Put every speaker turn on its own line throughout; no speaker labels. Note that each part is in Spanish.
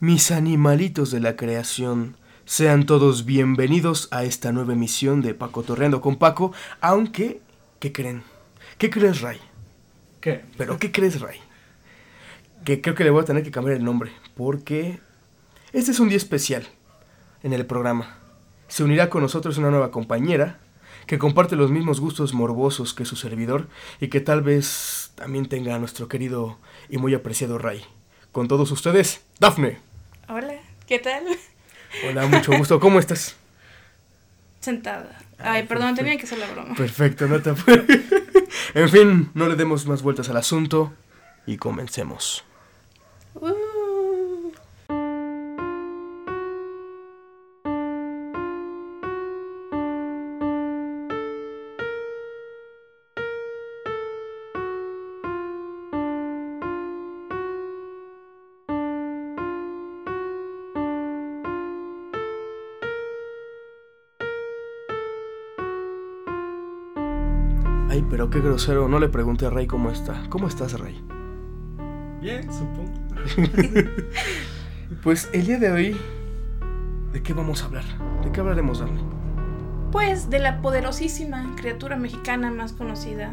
mis animalitos de la creación. Sean todos bienvenidos a esta nueva emisión de Paco Torreando con Paco, aunque, ¿qué creen? ¿Qué crees, Ray?
¿Qué?
¿Pero qué crees, Ray? Que creo que le voy a tener que cambiar el nombre, porque este es un día especial en el programa. Se unirá con nosotros una nueva compañera que comparte los mismos gustos morbosos que su servidor y que tal vez también tenga a nuestro querido y muy apreciado Ray. Con todos ustedes, Dafne.
Hola, ¿qué tal?
Hola, mucho gusto. ¿Cómo estás?
Sentada. Ay, perdón, tenía que hacer la broma.
Perfecto, no te En fin, no le demos más vueltas al asunto y comencemos. Qué grosero. No le pregunté a Ray cómo está. ¿Cómo estás, Ray?
Bien, supongo.
Pues el día de hoy, ¿de qué vamos a hablar? ¿De qué hablaremos, Dafne?
Pues de la poderosísima criatura mexicana más conocida,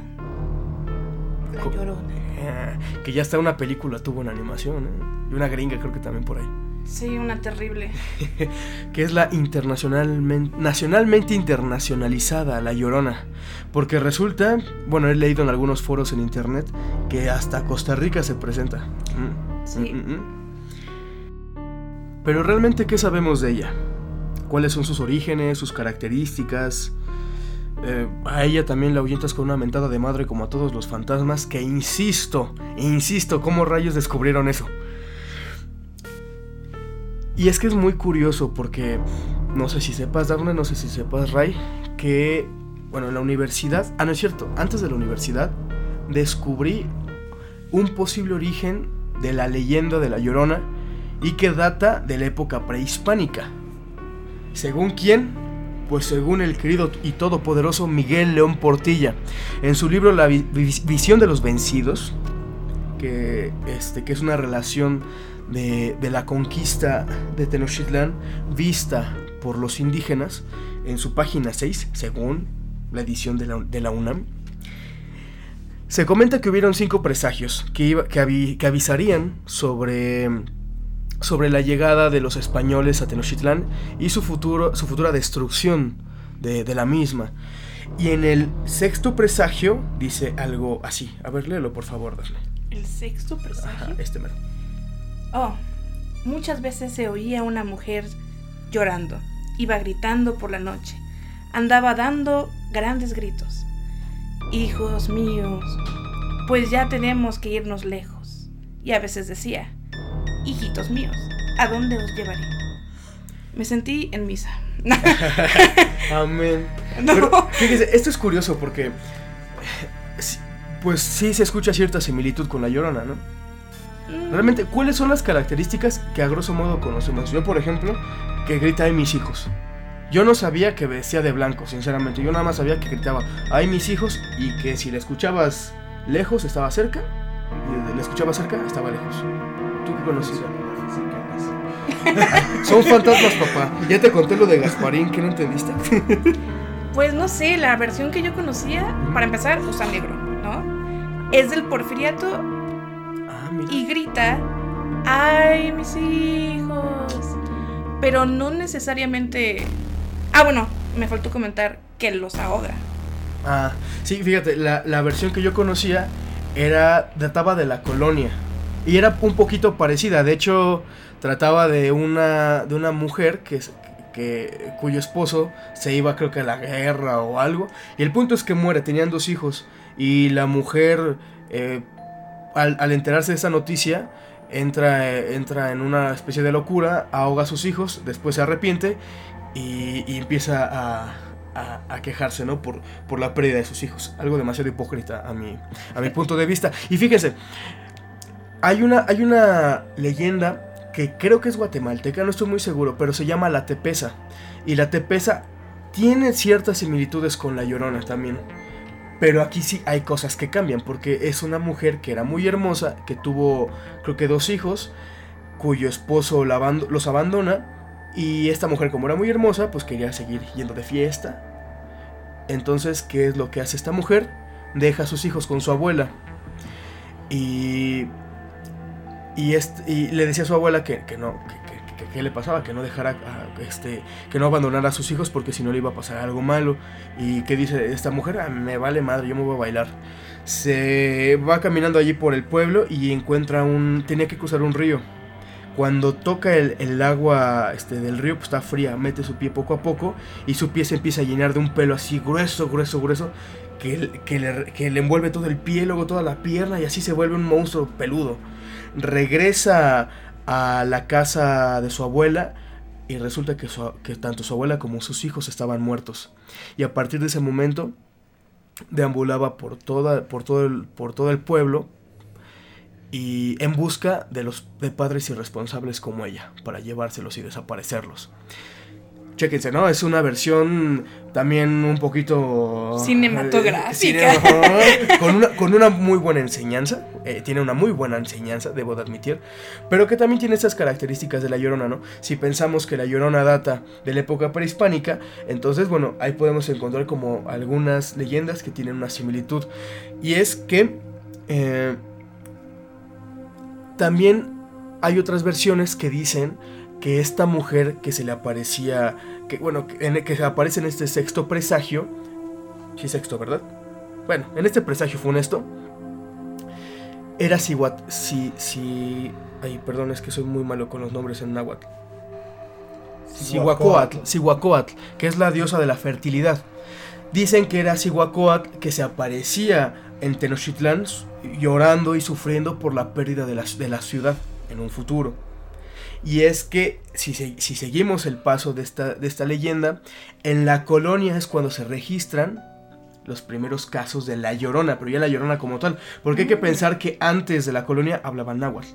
la
Co-
Llorona.
Eh, que ya está una película, tuvo una animación, ¿eh? Y una gringa creo que también por ahí.
Sí, una terrible.
que es la internacionalmente, nacionalmente internacionalizada, La Llorona. Porque resulta, bueno, he leído en algunos foros en internet que hasta Costa Rica se presenta. Mm,
Sí.
mm, mm, mm. Pero realmente, ¿qué sabemos de ella? ¿Cuáles son sus orígenes, sus características? Eh, a ella también la ahuyentas con una mentada de madre como a todos los fantasmas, que insisto, insisto, ¿cómo rayos descubrieron eso? Y es que es muy curioso porque no sé si sepas, Darne, no sé si sepas, Ray, que, bueno, en la universidad, ah, no es cierto, antes de la universidad, descubrí un posible origen de la leyenda de la Llorona y que data de la época prehispánica. ¿Según quién? Pues según el querido y todopoderoso Miguel León Portilla, en su libro La vi- vi- visión de los vencidos, que, este, que es una relación de, de la conquista de Tenochtitlán vista por los indígenas en su página 6, según la edición de la, de la UNAM. Se comenta que hubieron cinco presagios que, iba- que, avi- que avisarían sobre, sobre la llegada de los españoles a Tenochtitlán y su, futuro, su futura destrucción de, la misma. Y en el sexto presagio dice algo así. A ver, léelo por favor, Dafne.
El sexto
Ajá,
presagio.
este mero.
Oh, muchas veces se oía una mujer llorando. Iba gritando por la noche. Andaba dando grandes gritos. Hijos míos, pues ya tenemos que irnos lejos. Y a veces decía, hijitos míos, ¿a dónde os llevaré? Me sentí en misa.
Amén.
No.
Pero fíjese, esto es curioso porque. Pues sí se escucha cierta similitud con la llorona, ¿no? Realmente, ¿cuáles son las características que a grosso modo conocemos? Yo, por ejemplo, que grita ay mis hijos. Yo no sabía que vestía de blanco, sinceramente. Yo nada más sabía que gritaba ay mis hijos y que si la escuchabas lejos estaba cerca y la escuchabas cerca estaba lejos. ¿Tú qué conocías? Son fantasmas, papá. Ya te conté lo de Gasparín, ¿que no entendiste?
Pues no sé, la versión que yo conocía, para empezar, usa negro, ¿no? Es del porfiriato
ah, mira.
y grita, ¡ay, mis hijos! Pero no necesariamente... Ah, bueno, me faltó comentar que los ahoga.
Ah, sí, fíjate, la, la versión que yo conocía era databa de la colonia y era un poquito parecida. De hecho, trataba de una de una mujer que, que cuyo esposo se iba, creo que a la guerra o algo. Y el punto es que muere. Tenían dos hijos y la mujer, eh, al, enterarse de esa noticia, entra eh, entra en una especie de locura, ahoga a sus hijos, después se arrepiente y, y empieza a, a- a quejarse, ¿no? Por, por la pérdida de sus hijos. Algo demasiado hipócrita a mi, a mi punto de vista. Y fíjense, hay una, hay una leyenda que creo que es guatemalteca, no estoy muy seguro, pero se llama la Tepesa. Y la Tepesa tiene ciertas similitudes con la Llorona también. Pero aquí sí hay cosas que cambian, porque es una mujer que era muy hermosa, que tuvo creo que dos hijos, cuyo esposo la los abandona y esta mujer como era muy hermosa pues quería seguir yendo de fiesta. Entonces, ¿qué es lo que hace esta mujer? Deja a sus hijos con su abuela y, y, este- y le decía a su abuela que, que no, que- le pasaba, que no dejara, a- este, que no abandonara a sus hijos porque si no le iba a pasar algo malo. Y que dice esta mujer, "Ah, me vale madre, yo me voy a bailar. Se va caminando allí por el pueblo y encuentra un, tenía que cruzar un río. Cuando toca el, el agua este, del río, pues está fría, mete su pie poco a poco y su pie se empieza a llenar de un pelo así grueso, grueso, grueso, que, que, le, que le envuelve todo el pie, luego toda la pierna y así se vuelve un monstruo peludo. Regresa a la casa de su abuela y resulta que, tanto su abuela como sus hijos estaban muertos. Y a partir de ese momento deambulaba por, toda, por, todo, el, por todo el pueblo y en busca de los de padres irresponsables como ella, para llevárselos y desaparecerlos. Chéquense, ¿no? Es una versión también un poquito...
Cinematográfica.
eh, cine- con, una, con una muy buena enseñanza. eh, tiene una muy buena enseñanza, debo de admitir. Pero que también tiene esas características de La Llorona, ¿no? Si pensamos que La Llorona data de la época prehispánica, entonces, bueno, ahí podemos encontrar como algunas leyendas que tienen una similitud. Y es que... eh, también hay otras versiones que dicen que esta mujer que se le aparecía, que bueno, que, en- que aparece en este sexto presagio, sí sexto, ¿verdad? Bueno, en este presagio funesto, era Sihuat, si, si, ay, perdón, es que soy muy malo con los nombres en náhuatl. Sihuacoatl, Sihuacoatl, que es la diosa de la fertilidad. Dicen que era Sihuacoatl que se aparecía en Tenochtitlán llorando y sufriendo por la pérdida de la, de la ciudad en un futuro. Y es que si, si seguimos el paso de esta, de esta leyenda, en la colonia es cuando se registran los primeros casos de la llorona, pero ya la llorona como tal. Porque hay que pensar que antes de la colonia hablaban náhuatl.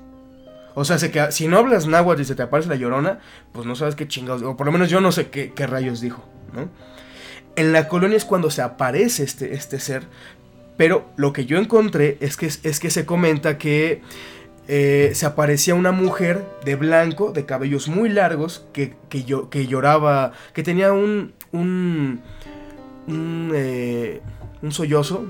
O sea, si no hablas náhuatl y se te aparece la llorona, pues no sabes qué chingados, o por lo menos yo no sé qué, qué rayos dijo, ¿no? En la colonia es cuando se aparece este, este ser, pero lo que yo encontré es que, es que se comenta que eh, se aparecía una mujer de blanco, de cabellos muy largos, que, que, llo- que lloraba, que tenía un, un, un, eh, un sollozo,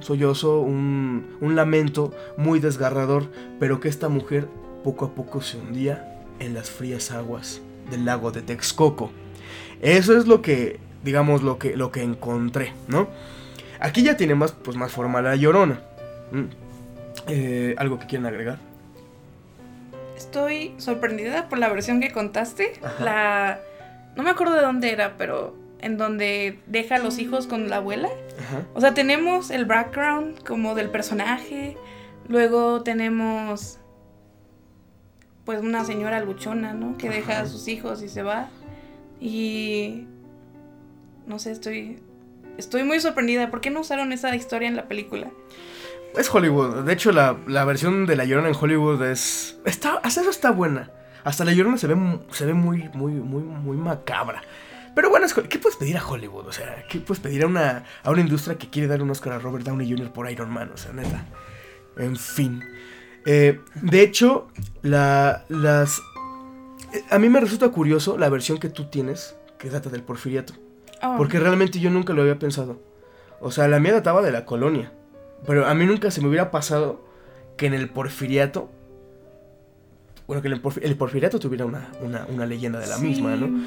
sollozo, un, un lamento muy desgarrador, pero que esta mujer poco a poco se hundía en las frías aguas del lago de Texcoco. Eso es lo que, digamos, lo que, lo que encontré, ¿no? Aquí ya tiene más, pues, más forma la llorona. Mm. Eh, ¿Algo que quieran agregar?
Estoy sorprendida por la versión que contaste.
Ajá.
La. No me acuerdo de dónde era, pero en donde deja a los hijos con la abuela.
Ajá.
O sea, tenemos el background como del personaje. Luego tenemos. Pues una señora luchona, ¿no? Que deja a sus hijos y se va. Y. No sé, estoy. Estoy muy sorprendida. ¿Por qué no usaron esa historia en la película?
Es Hollywood. De hecho, la, la versión de La Llorona en Hollywood es... Está, hasta eso está buena. Hasta La Llorona se ve, se ve muy, muy, muy, muy macabra. Pero bueno, es ¿qué puedes pedir a Hollywood? O sea, ¿qué puedes pedir a una, a una industria que quiere dar un Oscar a Robert Downey Jr. por Iron Man? O sea, neta. En fin. Eh, de hecho, la, las... eh, A mí me resulta curioso la versión que tú tienes, que data del porfiriato.
Oh,
Porque realmente yo nunca lo había pensado. O sea, la mía databa de la colonia. Pero a mí nunca se me hubiera pasado que en el porfiriato. Bueno, que en el, el porfiriato tuviera una, una, una leyenda de la
sí.
misma, ¿no?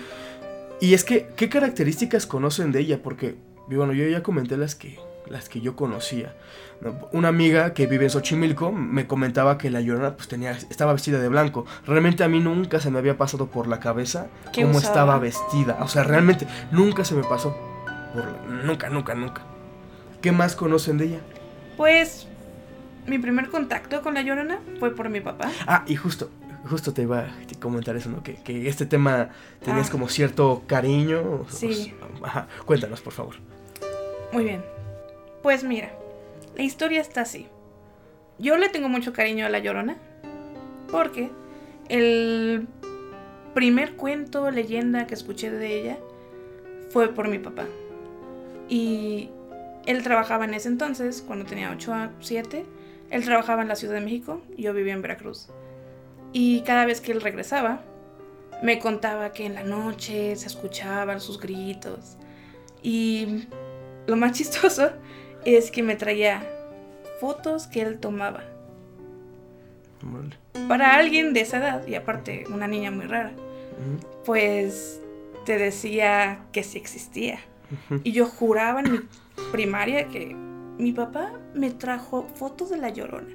Y es que, ¿qué características conocen de ella? Porque, bueno, yo ya comenté las que, las que yo conocía. ¿no? Una amiga que vive en Xochimilco me comentaba que la llorona pues, tenía, estaba vestida de blanco. Realmente a mí nunca se me había pasado por la cabeza
¿Qué
cómo
usaba?
estaba vestida. O sea, realmente nunca se me pasó. Por la- nunca, nunca, nunca. ¿Qué más conocen de ella?
Pues. Mi primer contacto con la llorona fue por mi papá.
Ah, y justo, justo te iba a comentar eso, ¿no? Que, que este tema tenías
Ah.
como cierto cariño.
Sí.
ajá. Cuéntanos, por favor.
Muy bien. Pues mira, la historia está así. Yo le tengo mucho cariño a la Llorona porque el primer cuento, leyenda que escuché de ella fue por mi papá. Y él trabajaba en ese entonces, cuando tenía 8 a 7, él trabajaba en la Ciudad de México yo vivía en Veracruz. Y cada vez que él regresaba, me contaba que en la noche se escuchaban sus gritos. Y lo más chistoso es que me traía fotos que él tomaba. Para alguien de esa edad, y aparte una niña muy rara, pues te decía que sí existía. Y yo juraba en mi primaria que mi papá me trajo fotos de la llorona.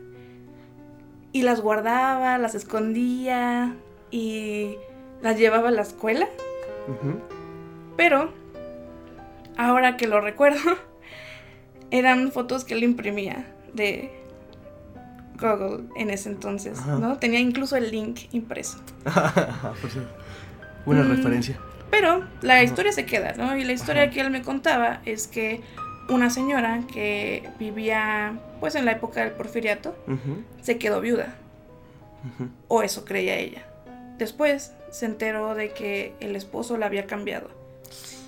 Y las guardaba, las escondía y las llevaba a la escuela. Pero, ahora que lo recuerdo, eran fotos que él imprimía de Google en ese entonces,
Ajá.
¿no? Tenía incluso el link impreso.
Buena
Mm.
referencia.
Pero la historia se queda, ¿no? Y la historia
Ajá.
que él me contaba es que una señora que vivía, pues en la época del porfiriato, se quedó viuda, o eso creía ella. Después se enteró de que el esposo la había cambiado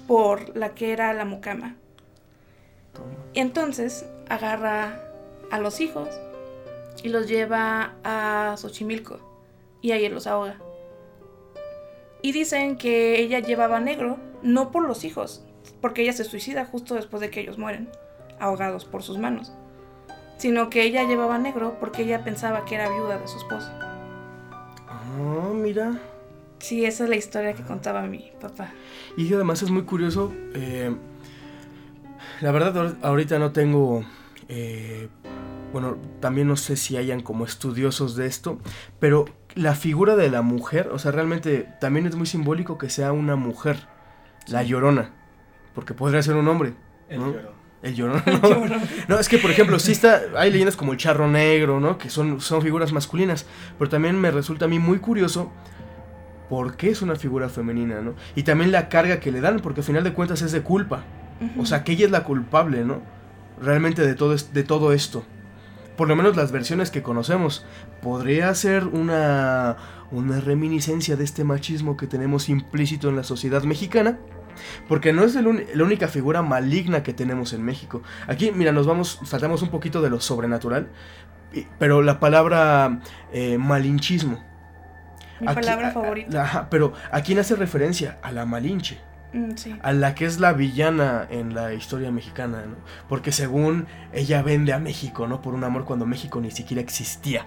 por la que era la mucama.
Toma.
Y entonces agarra a los hijos y los lleva a Xochimilco y ahí los ahoga. Y dicen que ella llevaba negro no por los hijos, porque ella se suicida justo después de que ellos mueren, ahogados por sus manos, sino que ella llevaba negro porque ella pensaba que era viuda de su esposo.
Ah, mira.
Sí, esa es la historia que contaba mi papá.
Y además es muy curioso. eh, la verdad, ahor- ahorita no tengo. eh, bueno, también no sé si hayan como estudiosos de esto. Pero la figura de la mujer, o sea, realmente también es muy simbólico que sea una mujer. La llorona. Porque podría ser un hombre.
El
¿no? El llorón. No, No, es que por ejemplo, sí está, hay leyendas como el charro negro, ¿no? Que son, son figuras masculinas. Pero también me resulta a mí muy curioso por qué es una figura femenina, ¿no? Y también la carga que le dan, porque al final de cuentas es de culpa. O sea, que ella es la culpable, ¿no? Realmente de todo, de todo esto. Por lo menos las versiones que conocemos. Podría ser una, una reminiscencia de este machismo que tenemos implícito en la sociedad mexicana. Porque no es el la única figura maligna que tenemos en México. Aquí, mira, nos vamos, saltamos un poquito de lo sobrenatural. Pero la palabra eh, malinchismo.
mi
Aquí-
palabra
a- a-
favorita.
ajá, pero ¿a quién hace referencia? A la malinche
sí.
a la que es la villana en la historia mexicana, ¿no? Porque según ella vende a México, ¿no? Por un amor cuando México ni siquiera existía.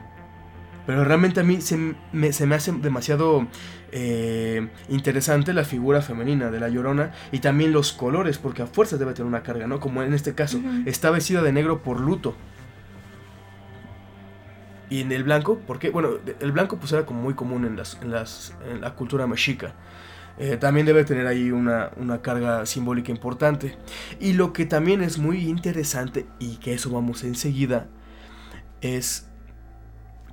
Pero realmente a mí se me, se me hace demasiado eh, interesante la figura femenina de la llorona y también los colores, porque a fuerza debe tener una carga, ¿no? Como en este caso, está vestida de negro por luto. Y en el blanco, porque, bueno, el blanco pues era como muy común en, las, en, las, en la cultura mexica. Eh, también debe tener ahí una, una carga simbólica importante. Y lo que también es muy interesante, y que eso vamos enseguida, es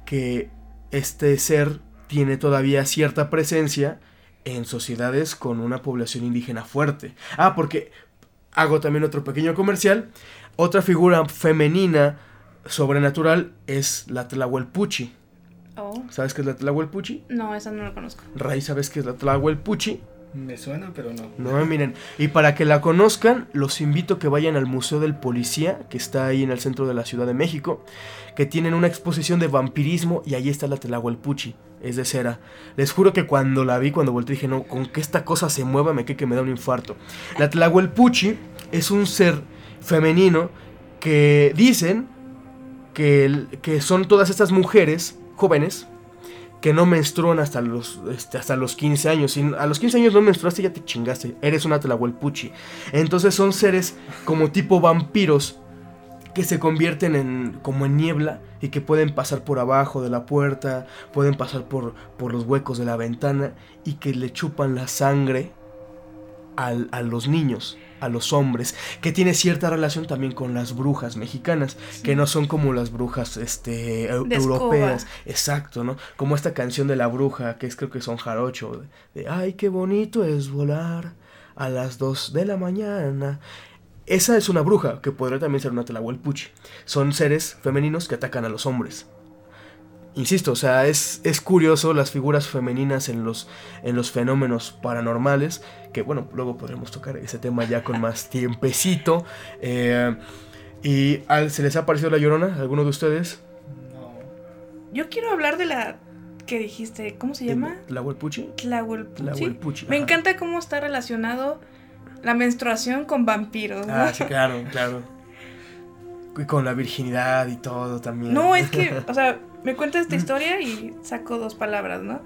que este ser tiene todavía cierta presencia en sociedades con una población indígena fuerte. Ah, porque hago también otro pequeño comercial. Otra figura femenina sobrenatural es la Tlahuelpuchi.
Oh,
¿Sabes qué es la Tlahuelpuchi?
no, esa no la conozco.
Ray, ¿sabes qué es la Tlahuelpuchi?
Me suena, pero no.
No, miren, y para que la conozcan, los invito a que vayan al Museo del Policía, que está ahí en el centro de la Ciudad de México, que tienen una exposición de vampirismo y ahí está la Telahuelpuchi, es de cera. Les juro que cuando la vi, cuando volteé, dije, no, con que esta cosa se mueva, me quedé que me da un infarto. La Telahuelpuchi es un ser femenino que dicen que, el- que son todas estas mujeres jóvenes que no menstruan hasta los, este, hasta los 15 años. Si a los 15 años no menstruaste, ya te chingaste. Eres una tlahuelpuchi. Entonces son seres como tipo vampiros que se convierten en como en niebla y que pueden pasar por abajo de la puerta, pueden pasar por, por los huecos de la ventana y que le chupan la sangre al- a los niños, a los hombres, que tiene cierta relación también con las brujas mexicanas, que no son como las brujas este,
escoba.
europeas. Exacto, ¿no? Como esta canción de la bruja, que es creo que son jarocho, de, de, ay, qué bonito es volar a las 2 de la mañana. Esa es una bruja, que podría también ser una telahuelpuchi. Son seres femeninos que atacan a los hombres. Insisto, o sea, es, es curioso las figuras femeninas en los, en los fenómenos paranormales, que bueno, luego podremos tocar ese tema ya con más tiempecito. Eh, ¿Y al- se les ha parecido la llorona a alguno de ustedes?
No.
Yo quiero hablar de la que dijiste, ¿cómo se llama?
¿Tlahuelpuchi?
Tlahuelpuchi.
Tlahuelpuchi,
Me encanta cómo está relacionado la menstruación con vampiros. ¿no?
Ah, sí, claro, claro. Y con la virginidad y todo también.
No, es que, o sea, me cuenta esta historia y saco dos palabras, ¿no?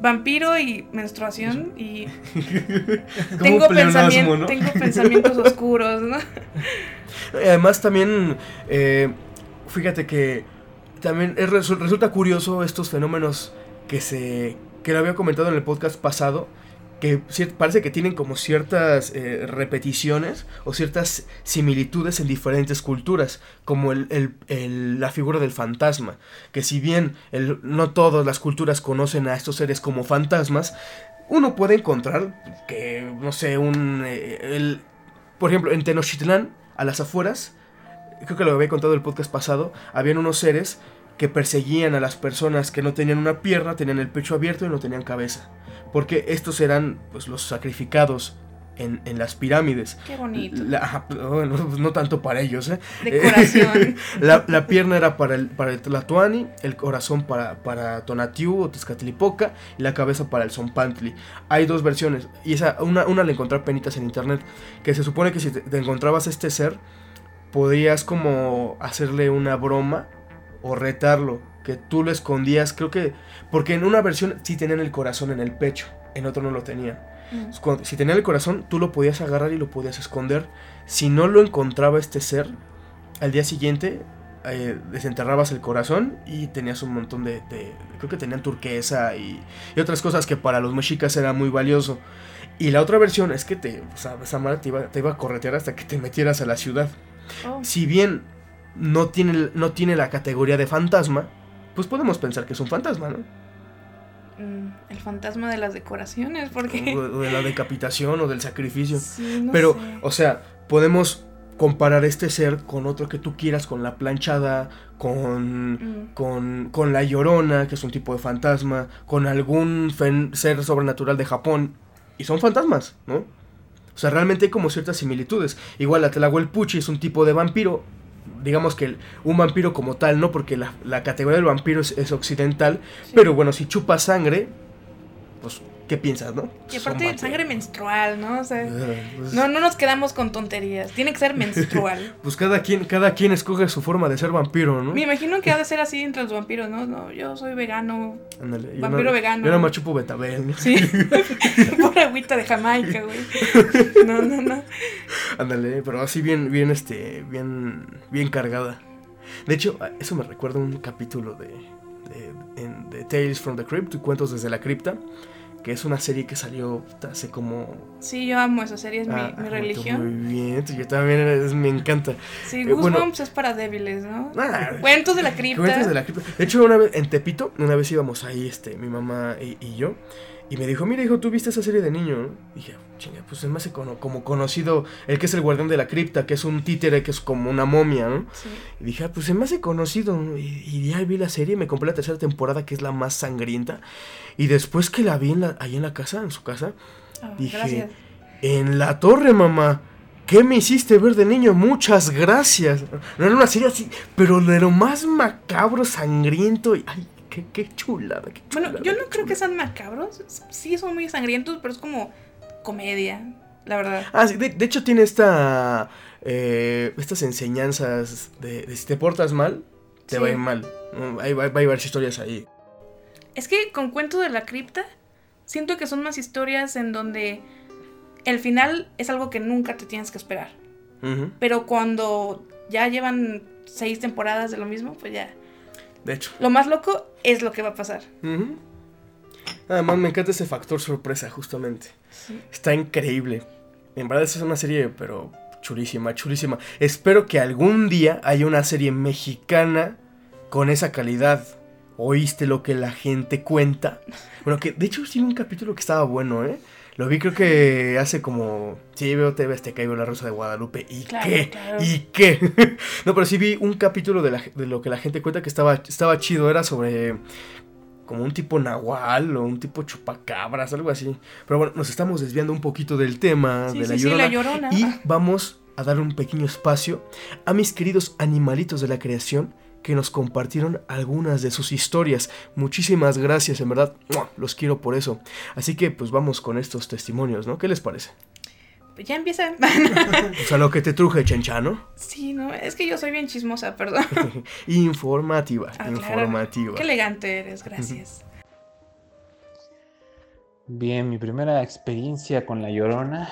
Vampiro y menstruación y tengo, tengo pensamientos oscuros, ¿no?
Y Además también, eh, fíjate que también es- resu- resulta curioso estos fenómenos que se que lo había comentado en el podcast pasado, que parece que tienen como ciertas eh, repeticiones o ciertas similitudes en diferentes culturas, como el, la figura del fantasma, que si bien no todas las culturas conocen a estos seres como fantasmas, uno puede encontrar que, no sé, un... eh, por ejemplo, en Tenochtitlán, a las afueras, creo que lo había contado el podcast pasado, habían unos seres que perseguían a las personas que no tenían una pierna, tenían el pecho abierto y no tenían cabeza. Porque estos eran pues, los sacrificados en, en las pirámides.
Qué bonito.
La- pues, no tanto para ellos, ¿eh?
Decoración.
La, la pierna era para el, para el Tlatoani, el corazón para, para Tonatiuh o Tezcatlipoca y la cabeza para el Zompantli. Hay dos versiones y esa, una, una la encontré penitas en internet, que se supone que si te, te encontrabas este ser, podías como hacerle una broma o retarlo, que tú lo escondías, creo que, porque en una versión sí tenían el corazón en el pecho, en otro no lo tenían.
Mm.
Cuando- si tenía el corazón, tú lo podías agarrar y lo podías esconder. Si no lo encontraba este ser, al día siguiente eh, desenterrabas el corazón y tenías un montón de, de- creo que tenían turquesa y, y otras cosas que para los mexicas era muy valioso. Y la otra versión es que te, o sea, esa madre te iba, te iba a corretear hasta que te metieras a la ciudad.
Oh,
Si bien no tiene, no tiene la categoría de fantasma, pues podemos pensar que es un fantasma, ¿no?
mm, el fantasma de las decoraciones, porque...
O de la decapitación o del sacrificio.
Sí, no
Pero,
sé.
o sea, podemos comparar este ser con otro que tú quieras, con la planchada, con,
Mm.
con, con la llorona, que es un tipo de fantasma, con algún ser sobrenatural de Japón, y son fantasmas, ¿no? O sea, realmente hay como ciertas similitudes. Igual la Tlahuelpuchi es un tipo de vampiro, digamos que un vampiro como tal, ¿no? Porque la, la categoría del vampiro es, es occidental,
Sí.
pero bueno, si chupa sangre, pues, ¿qué piensas, no?
Y aparte,
vampiros.
sangre menstrual, ¿no? O sea,
Eh, pues-
no, no nos quedamos con tonterías. Tiene que ser menstrual.
Pues cada quien, cada quien escoge su forma de ser vampiro, ¿no?
Me imagino que ha de ser así entre los vampiros, ¿no? No, yo soy vegano.
Ándale, yo
vampiro
no-
vegano.
Yo nada más chupo betabel, ¿no?
Sí. Por agüita de Jamaica, güey. No, no, no.
Ándale, pero así bien, bien, este, bien, bien cargada. De hecho, a- eso me recuerda un capítulo de, de, en- de Tales from the Crypt, Cuentos desde la cripta, que es una serie que salió hace como...
Sí, yo amo esa serie, es mi,
ah,
mi
ah,
religión.
Muy bien, yo también, es- me encanta.
Sí,
Eh, bueno.
Goosebumps es para débiles, ¿no?
Ah,
Cuentos de la cripta.
Cuentos de la cripta. De hecho, una vez en Tepito, una vez íbamos ahí, este, mi mamá y, y yo, y me dijo, mira, hijo, tú viste esa serie de niño, ¿no? Dije, chinga, pues es más cono- como conocido el que es el guardián de la cripta, que es un títere que es como una momia, ¿no?
Sí.
Y dije, ah, pues se me hace conocido. ¿no? Y, y ya vi la serie, me compré la tercera temporada, que es la más sangrienta. Y después que la vi en la, ahí en la casa, en su casa,
Ah,
Dije,
gracias.
en la torre, mamá. ¿Qué me hiciste ver de niño? Muchas gracias. No era una serie así, pero de lo más macabro, sangriento. Y, ay, qué, qué chulada. qué
Bueno,
chulada,
yo no creo que sean macabros. Sí, son muy sangrientos, pero es como comedia, la verdad.
Ah, sí, de, de hecho tiene esta. eh, estas enseñanzas de, de si te portas mal, te
Sí.
va a ir mal. ¿no? Hay, va, va a haber varias historias ahí.
Es que con Cuento de la Cripta, siento que son más historias en donde el final es algo que nunca te tienes que esperar. Pero cuando ya llevan seis temporadas de lo mismo, pues ya.
De hecho.
Lo más loco es lo que va a pasar.
Ujú. Además, me encanta ese factor sorpresa, justamente.
Sí.
Está increíble. En verdad, esa es una serie, pero chulísima, chulísima. Espero que algún día haya una serie mexicana con esa calidad. ¿Oíste lo que la gente cuenta? Bueno, que de hecho vi un capítulo que estaba bueno, ¿eh? Lo vi creo que hace como... Sí, veo TV Azteca y veo La Rosa de Guadalupe. ¿Y
Claro,
qué?
claro.
¿Y qué? no, pero sí vi un capítulo de, la- de lo que la gente cuenta que estaba, estaba chido. Era sobre como un tipo nahual o un tipo chupacabras, algo así. Pero bueno, nos estamos desviando un poquito del tema
Sí,
de la
sí, sí,
llorona.
la llorona.
Y vamos a dar un pequeño espacio a mis queridos animalitos de la creación que nos compartieron algunas de sus historias. Muchísimas gracias, en verdad, los quiero por eso. Así que pues vamos con estos testimonios, ¿no? ¿Qué les parece?
Pues ya empieza.
o sea, lo que te truje, Chenchano.
Sí, no, es que yo soy bien chismosa, perdón.
informativa,
Ah,
informativa.
Qué elegante eres, gracias.
Bien, mi primera experiencia con La Llorona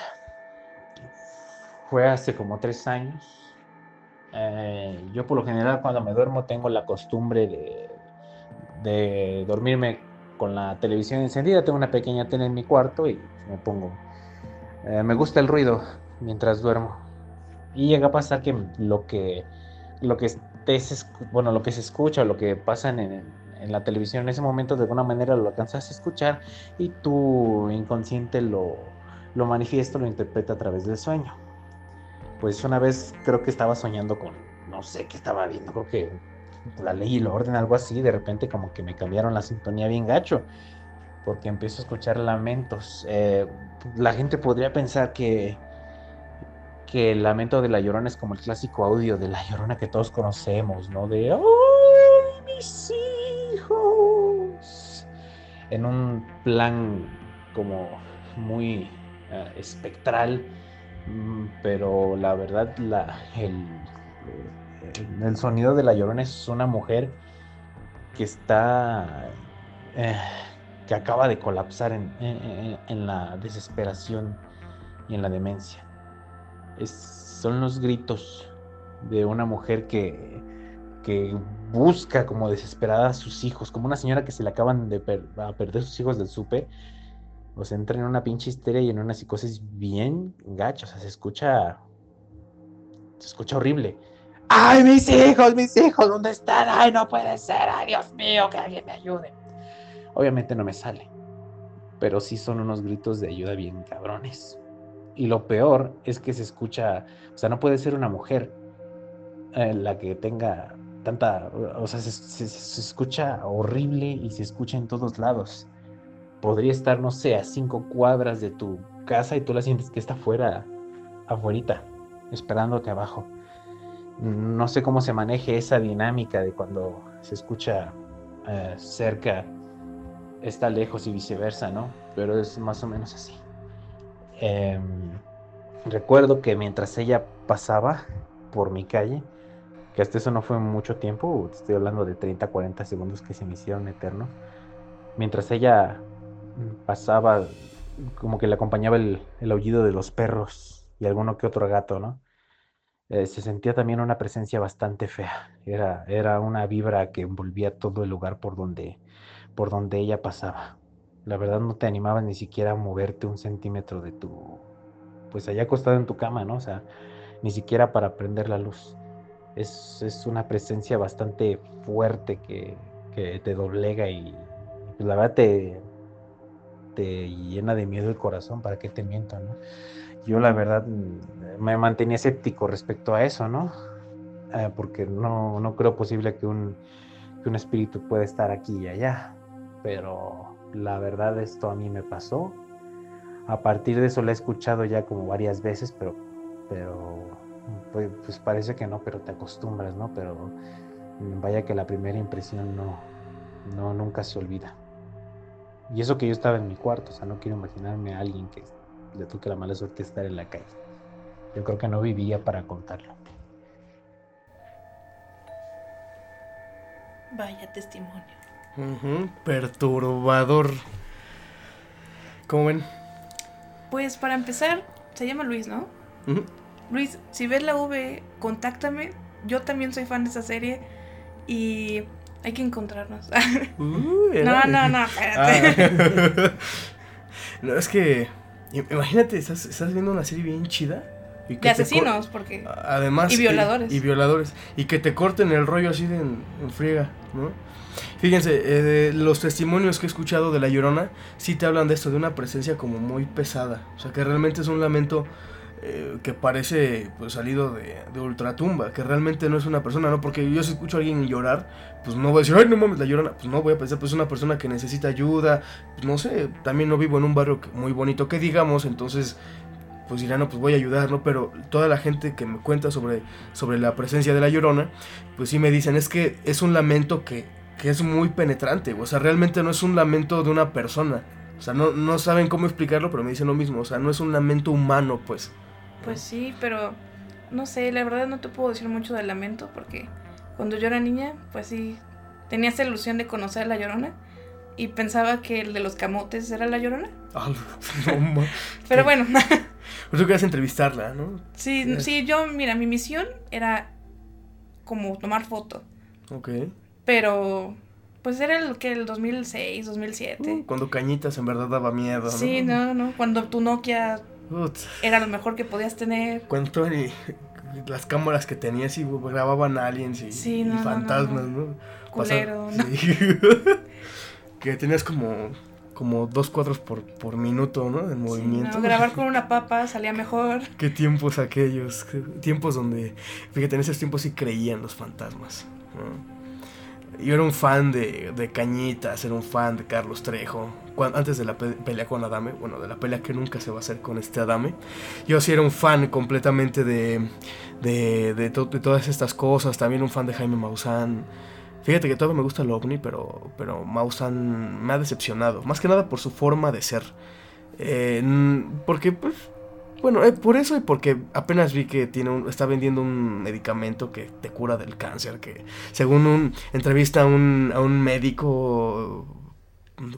fue hace como tres años. Eh, yo por lo general cuando me duermo tengo la costumbre de, dormirme con la televisión encendida. Tengo una pequeña tele en mi cuarto y me pongo... eh, me gusta el ruido mientras duermo. Y llega a pasar que lo que, lo que, estés bueno, lo que se escucha o lo que pasa en, en la televisión en ese momento de alguna manera lo alcanzas a escuchar y tu inconsciente lo, lo manifiesta, lo interpreta a través del sueño. Pues una vez creo que estaba soñando con, no sé qué estaba viendo, creo que la ley y el orden, algo así, de repente como que me cambiaron la sintonía bien gacho, porque empiezo a escuchar lamentos. Eh, la gente podría pensar que, que el lamento de la llorona es como el clásico audio de la llorona que todos conocemos, ¿no? De, ¡ay, mis hijos! En un plan como muy eh, espectral, pero la verdad la, el, el- sonido de la llorona es una mujer que está, eh, que acaba de colapsar en, en- la desesperación y en la demencia. Es- son los gritos de una mujer que, que busca como desesperada a sus hijos, como una señora que se le acaban de a perder sus hijos del súper. O sea, entra en una pinche histeria y en una psicosis bien gacha. O sea, se escucha. Se escucha horrible. ¡Ay, mis hijos, mis hijos! ¿Dónde están? ¡Ay, no puede ser! ¡Ay, Dios mío, que alguien me ayude! Obviamente no me sale. Pero sí son unos gritos de ayuda bien cabrones. Y lo peor es que se escucha. O sea, no puede ser una mujer eh, la que tenga tanta. O sea, se, se- se escucha horrible y se escucha en todos lados podría estar, no sé, a cinco cuadras de tu casa y tú la sientes que está afuera, afuerita, esperándote abajo. No sé cómo se maneje esa dinámica de cuando se escucha eh, cerca, está lejos y viceversa, ¿no? Pero es más o menos así. Em, recuerdo que mientras ella pasaba por mi calle, que hasta eso no fue mucho tiempo, estoy hablando de 30, 40 segundos que se me hicieron eternos, mientras ella pasaba, como que le acompañaba el, el aullido de los perros y alguno que otro gato, ¿no? Eh, se sentía también una presencia bastante fea. Era, era una vibra que envolvía todo el lugar por donde, por donde ella pasaba. La verdad no te animabas ni siquiera a moverte un centímetro de tu, pues allá acostado en tu cama, ¿no? O sea, ni siquiera para prender la luz. Es, es una presencia bastante fuerte que, que te doblega y pues, la verdad te, te llena de miedo el corazón, ¿para qué te miento, no? Yo la verdad mm, me mantenía escéptico respecto a eso, ¿no? Eh, porque no, no creo posible que un, que un espíritu pueda estar aquí y allá. Pero la verdad esto a mí me pasó. A partir de eso lo he escuchado ya como varias veces, pero, pero pues, pues parece que no, pero te acostumbras, ¿no? Pero mm, vaya que la primera impresión no, no nunca se olvida. Y eso que yo estaba en mi cuarto, o sea, no quiero imaginarme a alguien que le toque la mala suerte de estar en la calle. Yo creo que no vivía para contarlo.
Vaya testimonio.
Perturbador. ¿Cómo ven?
Pues para empezar, se llama Luis, ¿no? Luis, si ves la V, contáctame. Yo también soy fan de esa serie y hay que encontrarnos.
Uh,
no, no, no, espérate.
Ah. no, es que. im- Imagínate, estás, estás viendo una serie bien chida. y que
De asesinos, porque...
Además.
Y violadores.
Y, violadores. Y que te corten el rollo así de en, en friega, ¿no? Fíjense, eh, de los testimonios que he escuchado de La Llorona, sí te hablan de esto, de una presencia como muy pesada. O sea, que realmente es un lamento eh, que parece pues salido de, de ultratumba, que realmente no es una persona, ¿no? Porque yo si escucho a alguien llorar, pues no voy a decir, ay, no mames, La Llorona. Pues no voy a pensar, pues es una persona que necesita ayuda. Pues no sé, también no vivo en un barrio muy bonito que digamos, entonces pues dirán, no, pues voy a ayudar, ¿no? Pero toda la gente que me cuenta sobre, sobre la presencia de la llorona, pues sí me dicen, es que es un lamento que, que es muy penetrante, o sea, realmente no es un lamento de una persona. O sea, no, no saben cómo explicarlo, pero me dicen lo mismo. O sea, no es un lamento humano, pues.
Pues sí, pero no sé, la verdad no te puedo decir mucho del lamento porque cuando yo era niña, pues sí, tenía esa ilusión de conocer a la llorona y pensaba que el de los camotes era la llorona.
Ah, no,
Pero bueno,
Pues tú querías entrevistarla, ¿no?
sí,
Sí.
sí, yo, mira, mi misión era como tomar foto,
Ok.
pero pues era el que el 2006, 2007.
Uh, Cuando Cañitas en verdad daba miedo, ¿no?
Sí, no, no, cuando tu Nokia Era lo mejor que podías tener.
Estaban y- las cámaras que tenías y grababan aliens y,
Sí,
y
no, no, no,
fantasmas,
no.
¿no?
Culero, ¿no?
sí. que tenías como, como dos cuadros por, por minuto, ¿no? En
Sí,
movimiento.
no, grabar con una papa salía mejor.
Qué tiempos aquellos, tiempos donde, fíjate, en esos tiempos sí creían los fantasmas. ¿no? Yo era un fan de, de Cañitas, era un fan de Carlos Trejo. Antes de la pe- pelea con Adame, bueno, de la pelea que nunca se va a hacer con este Adame, yo sí era un fan completamente de, de, de, to- de todas estas cosas. También un fan de Jaime Maussan. Fíjate que todavía me gusta el ovni, pero, pero Maussan me ha decepcionado. Más que nada por su forma de ser. Eh, porque, pues, bueno, eh, por eso y porque apenas vi que tiene un- está vendiendo un medicamento que te cura del cáncer, que según un entrevista a un, a un médico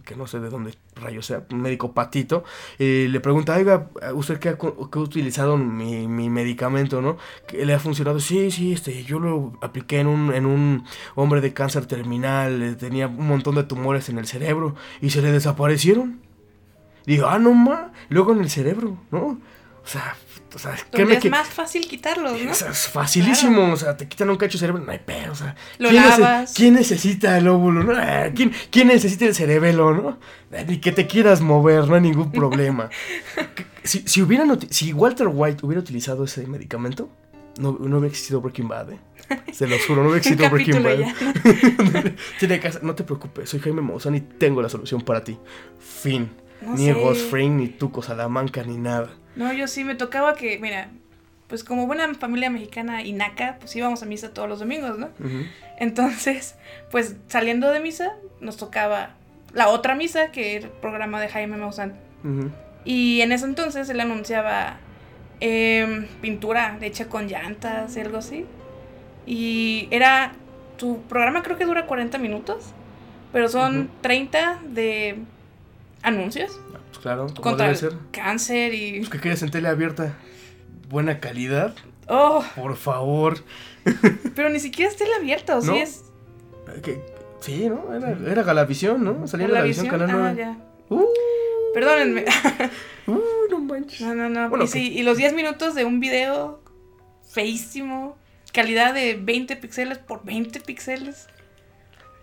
que no sé de dónde rayos sea, un médico patito, y le pregunta, oiga, ¿usted qué ha, qué ha utilizado mi, mi medicamento, no? ¿Que le ha funcionado? Sí, sí, este, yo lo apliqué en un, en un hombre de cáncer terminal, eh, tenía un montón de tumores en el cerebro, y se le desaparecieron. Digo, ah, no ma, luego en el cerebro, ¿no? O sea, o sea,
Donde es
que
más fácil quitarlos, ¿no?
o sea, es facilísimo, o sea, te quitan un cacho de cerebro, no hay pedo, o sea,
Lo
¿quién, nece-
lavas.
¿quién necesita el óvulo, no? Ah, ¿Quién, quién necesita el cerebelo, no? Ah, Ni que te quieras mover, no hay ningún problema. Si, si hubieran, si Walter White hubiera utilizado ese medicamento, no, no hubiera existido Breaking Bad, ¿eh? Se lo juro, no hubiera existido Breaking Bad. Tiene hacer- no te preocupes, soy Jaime Maussan y tengo la solución para ti. Fin.
No
ni
sé.
Ghost Fring, ni Tuco Salamanca, ni nada.
No, yo sí me tocaba que, mira, pues como buena familia mexicana y naca, pues íbamos a misa todos los domingos, ¿no? Entonces, pues saliendo de misa, nos tocaba la otra misa, que era el programa de Jaime Maussan. Y en ese entonces él anunciaba em, pintura hecha con llantas y algo así. Y era, su programa creo que dura 40 minutos, pero son
Ujú.
30 de anuncios
Pues claro, como
contra
debe
el
ser.
cáncer y...
Pues, ¿Qué quieres en tele abierta? Buena calidad,
Oh,
por favor.
pero ni siquiera es tele abierta, ¿o
¿No?
sí es
que- sí, ¿no? Era, era Galavisión, ¿no? Salía Galavisión,
visión?
Canal
Ah,
9.
ya.
Uh,
Perdónenme.
uh, no manches.
No, no, no.
Bueno,
y, sí, y los 10 minutos de un video feísimo, calidad de 20 píxeles por 20 píxeles.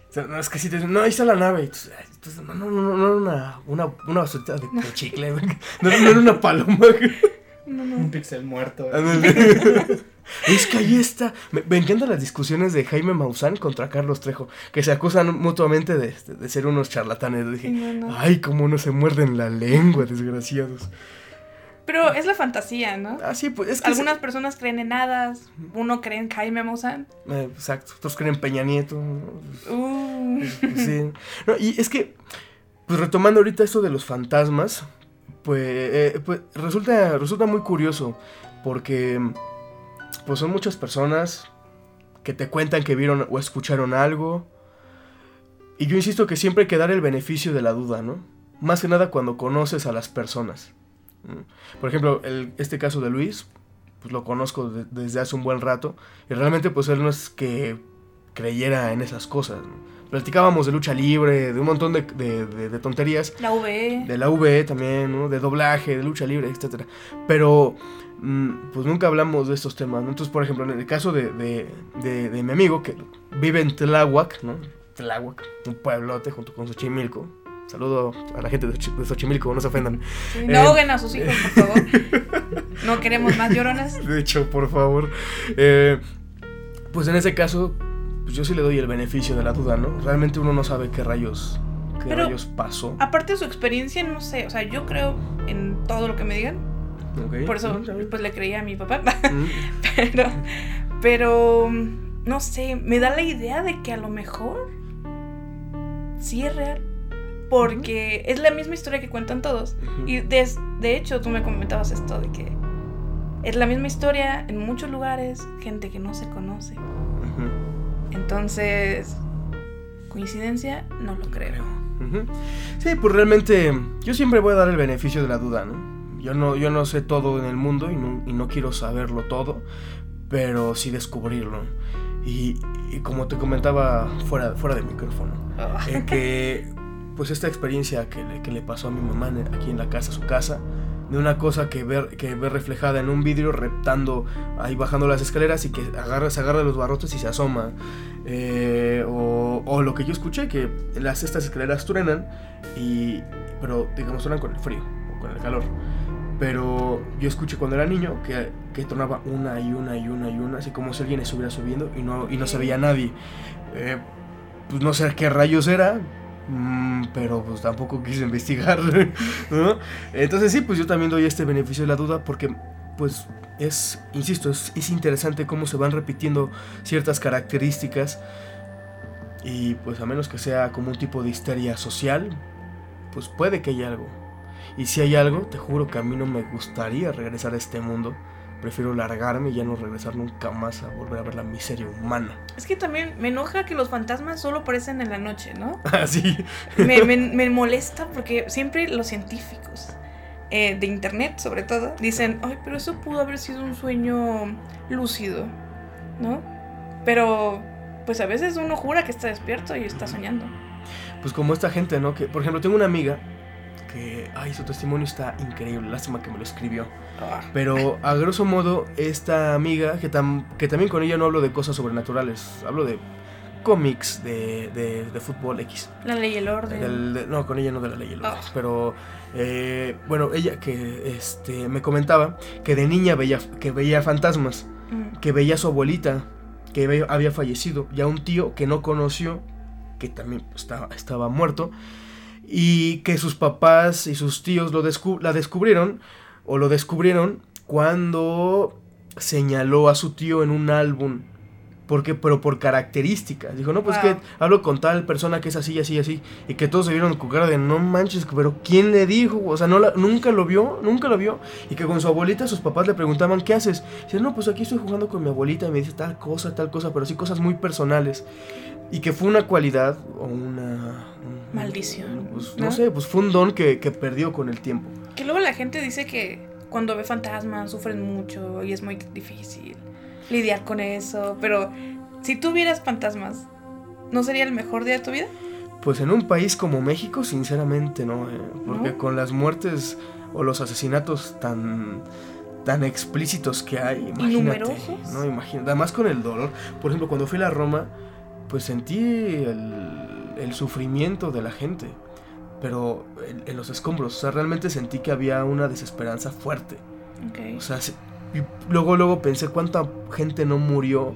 O sea, no, es que si te dicen, no, ahí está la nave. Ay, entonces, no, no, no, no, no era una, una, una basurita de, de chicle, güey. No, no era una paloma. güey.
No,
Un
no.
pixel muerto.
Es que ahí está. Me, me encantan las discusiones de Jaime Maussan contra Carlos Trejo, que se acusan mutuamente de, de ser unos charlatanes. Dije,
No, no.
ay, cómo no se muerden la lengua, desgraciados.
Pero es la fantasía, ¿no?
Ah, sí, pues es que.
Algunas personas creen en hadas, uno cree en Jaime Maussan.
Eh, exacto, otros creen en Peña Nieto.
Uh.
Sí. No, y es que, pues retomando ahorita esto de los fantasmas, pues, eh, pues resulta, resulta muy curioso, porque pues son muchas personas que te cuentan que vieron o escucharon algo, y yo insisto que siempre hay que dar el beneficio de la duda, ¿no? Más que nada cuando conoces a las personas. ¿Mm? Por ejemplo, el- este caso de Luis, pues lo conozco de- desde hace un buen rato, y realmente pues él no es que creyera en esas cosas. Platicábamos de lucha libre, de un montón de, de- de- de tonterías,
La V.
de la V también, ¿no? de doblaje, de lucha libre, etcétera. Pero mm, pues nunca hablamos de estos temas. ¿no? Entonces, por ejemplo, en el caso de mi amigo que vive en Tláhuac, ¿no? Tláhuac, un pueblote junto con Xochimilco. Saludo a la gente de, Xochi- de Xochimilco, no se ofendan.
Sí,
eh,
no ahoguen a sus hijos, por favor. No queremos más lloronas.
De hecho, por favor. Eh, pues en ese caso, pues yo sí le doy el beneficio de la duda, ¿no? Realmente uno no sabe qué rayos, qué
Pero-
rayos pasó.
Aparte de su experiencia, no sé, o sea, yo creo en todo lo que me digan,
Ok.
Por eso
Mm,
pues le creía a mi papá.
Mm,
pero, pero, no sé, me da la idea de que a lo mejor sí es real. Porque es la misma historia que cuentan todos.
ujú.
Y de, de hecho tú me comentabas esto de que es la misma historia en muchos lugares, gente que no se conoce. Entonces, coincidencia, no lo creo.
Sí, pues realmente yo siempre voy a dar el beneficio de la duda, ¿no? Yo no, yo no sé todo en el mundo y no, y no quiero saberlo todo, pero sí descubrirlo. Y, y como te comentaba fuera, fuera de micrófono, eh, que pues esta experiencia que le, que le pasó a mi mamá aquí en la casa, su casa, de una cosa que ver, que ve reflejada en un vidrio reptando ahí bajando las escaleras y que agarra, se agarra de los barrotes y se asoma. Eh, o, o lo que yo escuché, que las, estas escaleras truenan, y, pero digamos truenan con el frío o con el calor. Pero yo escuché cuando era niño que, que tronaba una y una y una y una, así como si alguien estuviera subiendo y no, y no se veía nadie. Eh, pues no sé qué rayos era, mm, pero pues tampoco quise investigar. Entonces sí, pues yo también doy este beneficio de la duda porque pues es, insisto, es, es interesante cómo se van repitiendo ciertas características y pues a menos que sea como un tipo de histeria social, pues puede que haya algo. Y si hay algo, te juro que a mí no me gustaría regresar a este mundo. Prefiero largarme y ya no regresar nunca más a volver a ver la miseria humana.
Es que también me enoja que los fantasmas solo aparecen en la noche, ¿no?
Así.
Me, me- me molesta porque siempre los científicos eh, de internet, sobre todo, dicen, ay, pero eso pudo haber sido un sueño lúcido, ¿no? Pero, pues a veces uno jura que está despierto y está soñando.
Pues como esta gente, ¿no? Que, por ejemplo, tengo una amiga que, ay, su testimonio está increíble. Lástima que me lo escribió.
Ah,
Pero a grosso modo, esta amiga, que, tam- que también con ella no hablo de cosas sobrenaturales, hablo de cómics, de, de, de fútbol X.
la ley y el orden.
Del- de- no, con ella no de la ley y el orden,
Ah.
Pero, eh, bueno, ella que este, me comentaba que de niña veía, que veía fantasmas,
Mm.
que veía a su abuelita, que había fallecido, y a un tío que no conoció, que también estaba, estaba muerto, y que sus papás y sus tíos lo descu- la descubrieron, o lo descubrieron cuando señaló a su tío en un álbum. Porque, pero por características. Dijo, no, pues
Wow.
que hablo con tal persona que es así, así, así. Y que todos se vieron con cara de, no manches, pero ¿quién le dijo? O sea, no la- nunca lo vio, nunca lo vio. Y que con su abuelita sus papás le preguntaban, ¿qué haces? dice, no, pues aquí estoy jugando con mi abuelita y me dice tal cosa, tal cosa, pero sí cosas muy personales. Y que fue una cualidad o una... un-
Maldición,
pues,
¿no?
no sé, pues fue un don que, que perdió con el tiempo.
Que luego la gente dice que cuando ve fantasmas sufren mucho y es muy difícil lidiar con eso. Pero si tú vieras fantasmas, ¿no sería el mejor día de tu vida?
Pues en un país como México, sinceramente no, eh, porque
¿No?
con las muertes o los asesinatos tan tan explícitos que hay, imagínate,
numerosos.
no, imagínate, además con el dolor. Por ejemplo, cuando fui a la Roma, pues sentí el, el sufrimiento de la gente, pero en, en los escombros, o sea, realmente sentí que había una desesperanza fuerte.
Ok.
O sea, se- y luego, luego pensé cuánta gente no murió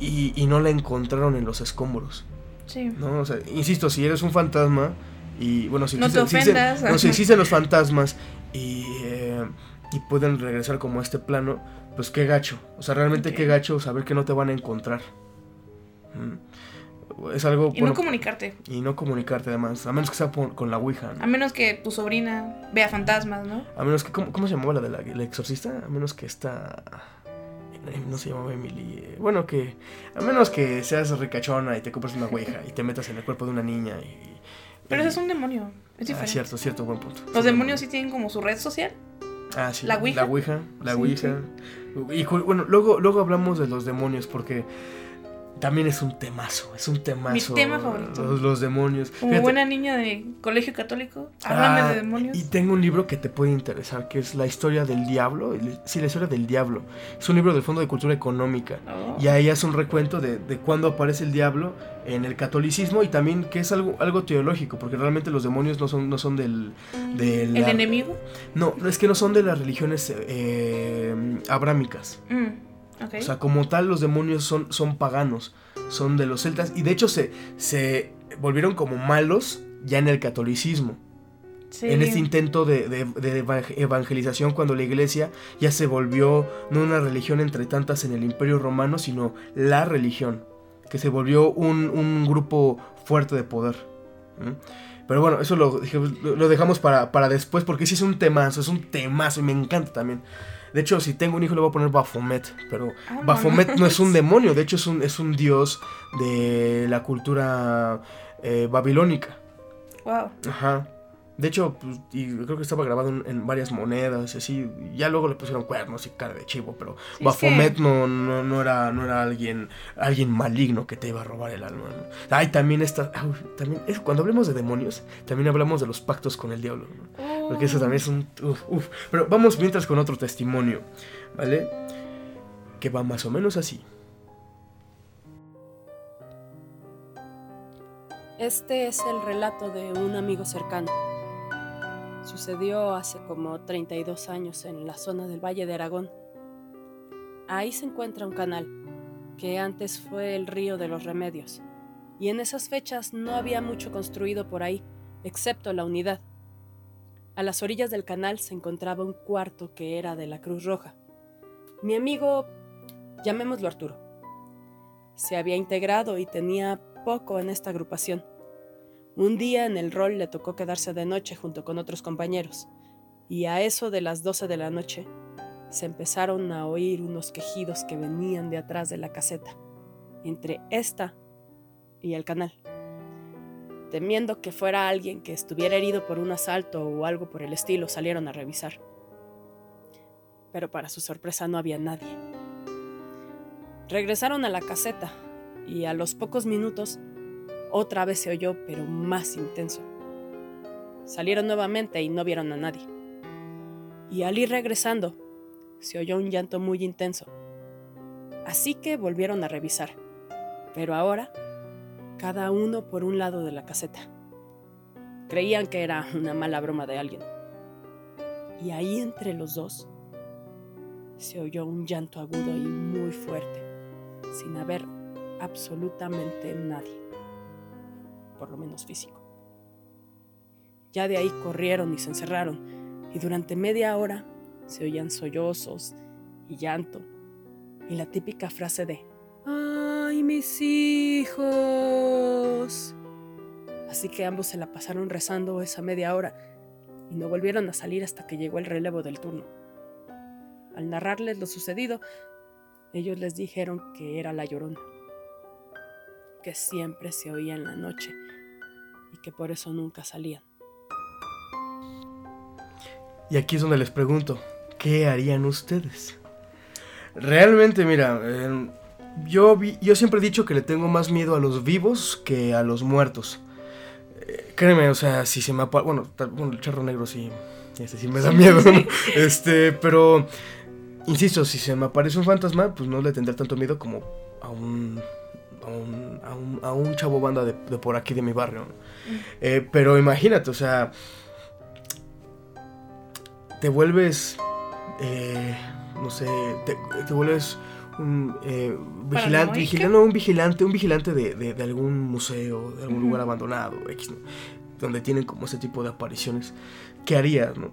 y, y no la encontraron en los escombros.
Sí.
¿no? O sea, insisto, si eres un fantasma y bueno, si
No te
si existen-
ofendas.
no, si existen los fantasmas y, eh, y pueden regresar como a este plano, pues qué gacho. O sea, realmente
Ok.
qué gacho saber que no te van a encontrar. Es algo...
Y
bueno,
no comunicarte.
y no comunicarte además, a menos que sea por- con la Ouija. ¿no?
A menos que tu sobrina vea fantasmas, ¿no?
A menos que... ¿Cómo, cómo se llamaba la de la, exorcista? A menos que esta... No se llamaba Emily. eh, Bueno, que... A menos que seas ricachona y te compres una ouija y te metas en el cuerpo de una niña y...
Pero
y-
ese es un demonio. Es
Ah,
diferente.
cierto, cierto, buen punto.
Los
Sí,
demonios sí tienen como su red social.
Ah, sí.
¿La ouija?
La ouija, la
Sí,
ouija. Y bueno, luego, luego hablamos de los demonios porque también es un temazo, es un temazo.
tema favorito.
Los, los demonios.
Como
Fíjate,
buena niña de colegio católico. Háblame
ah,
de demonios.
Y tengo un libro que te puede interesar, que es La historia del diablo. Sí, la historia del diablo. Es un libro del Fondo de Cultura Económica.
Oh.
Y ahí hace un recuento de, de cuándo aparece el diablo en el catolicismo y también que es algo, algo teológico, porque realmente los demonios no son, no son del... de
¿El
la-
enemigo?
No, no, es que no son de las religiones eh, abrámicas.
Mm,
O sea, como tal, los demonios son, son paganos, son de los celtas y de hecho se, se volvieron como malos ya en el catolicismo.
Sí.
en este intento de, de- de evang- evangelización cuando la iglesia ya se volvió no una religión entre tantas en el imperio romano, sino la religión, que se volvió un, un grupo fuerte de poder. Pero bueno, eso lo, lo- lo dejamos para, para después porque sí es un temazo, es un temazo y me encanta también. De hecho, si tengo un hijo le voy a poner Baphomet, pero
Vámonos.
Baphomet no es un demonio, de hecho es un, es un dios de la cultura eh, babilónica.
Wow.
Ajá. De hecho, pues, y creo que estaba grabado en, en varias monedas y así. Ya luego le pusieron cuernos y cara de chivo, pero
Sí,
Baphomet
que-
no, no, no era, no era alguien, alguien maligno que te iba a robar el alma. ¿no? Ay, también está. ay, también, es- cuando hablemos de demonios, también hablamos de los pactos con el diablo. ¿no? Porque eso también es un. Uf, uf. Pero vamos mientras con otro testimonio, ¿vale? Que va más o menos así.
Este es el relato de un amigo cercano. Sucedió hace como 32 años en la zona del Valle de Aragón. Ahí se encuentra un canal, que antes fue el río de los remedios, y en esas fechas no había mucho construido por ahí, excepto la unidad. A las orillas del canal se encontraba un cuarto que era de la Cruz Roja. Mi amigo, llamémoslo Arturo, se había integrado y tenía poco en esta agrupación. Un día en el rol le tocó quedarse de noche junto con otros compañeros, y a eso de las 12 de la noche se empezaron a oír unos quejidos que venían de atrás de la caseta, entre esta y el canal. Temiendo que fuera alguien que estuviera herido por un asalto o algo por el estilo, salieron a revisar. Pero para su sorpresa no había nadie. Regresaron a la caseta y a los pocos minutos otra vez se oyó, pero más intenso. Salieron nuevamente y no vieron a nadie. Y al ir regresando, se oyó un llanto muy intenso. Así que volvieron a revisar, pero ahora cada uno por un lado de la caseta. Creían que era una mala broma de alguien. Y ahí entre los dos se oyó un llanto agudo y muy fuerte, sin haber absolutamente nadie, por lo menos físico. Ya de ahí corrieron y se encerraron, y durante media hora se oían sollozos y llanto, y la típica frase de ¡Ay, mis hijos! Así que ambos se la pasaron rezando esa media hora y no volvieron a salir hasta que llegó el relevo del turno. Al narrarles lo sucedido, ellos les dijeron que era la llorona, que siempre se oía en la noche y que por eso nunca salían.
Y aquí es donde les pregunto, ¿qué harían ustedes? Realmente, mira, eh, yo, vi- yo siempre he dicho que le tengo más miedo a los vivos que a los muertos. Eh, créeme, o sea, si se me apa- bueno, bueno, el charro negro sí, ese sí me da miedo, ¿no? Este, pero, insisto, si se me aparece un fantasma, pues no le tendré tanto miedo como a un, a un, a un, a un chavo banda de, de por aquí de mi barrio, ¿no? Eh, pero imagínate, o sea, te vuelves, eh, no sé, te, te vuelves un eh, vigilante, un vigilante, un vigilante de, de- de algún museo, de algún lugar abandonado, X, ¿no? donde tienen como ese tipo de apariciones. ¿Qué harías, no?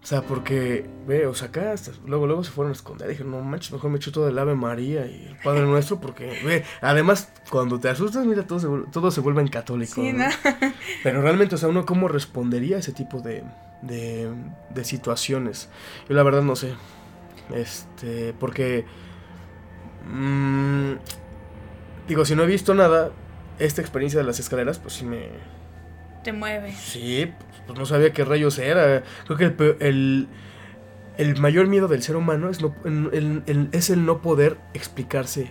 O sea, porque, ve, o sea, acá hasta- luego, luego se fueron a esconder. Dije, no manches, mejor me echo todo el Ave María y el Padre Nuestro, porque, ve, además, cuando te asustas, mira, todo se, vuel- todo se vuelve en católico.
Sí,
¿no?
¿no?
Pero realmente, o sea, uno cómo respondería a ese tipo de, de, de situaciones. Yo la verdad no sé. Este, porque... mm, digo, si no he visto nada, esta experiencia de las escaleras, pues sí me...
Te mueve.
Sí, pues, pues no sabía qué rayos era. Creo que el, el, el mayor miedo del ser humano es, no, el- es el no poder explicarse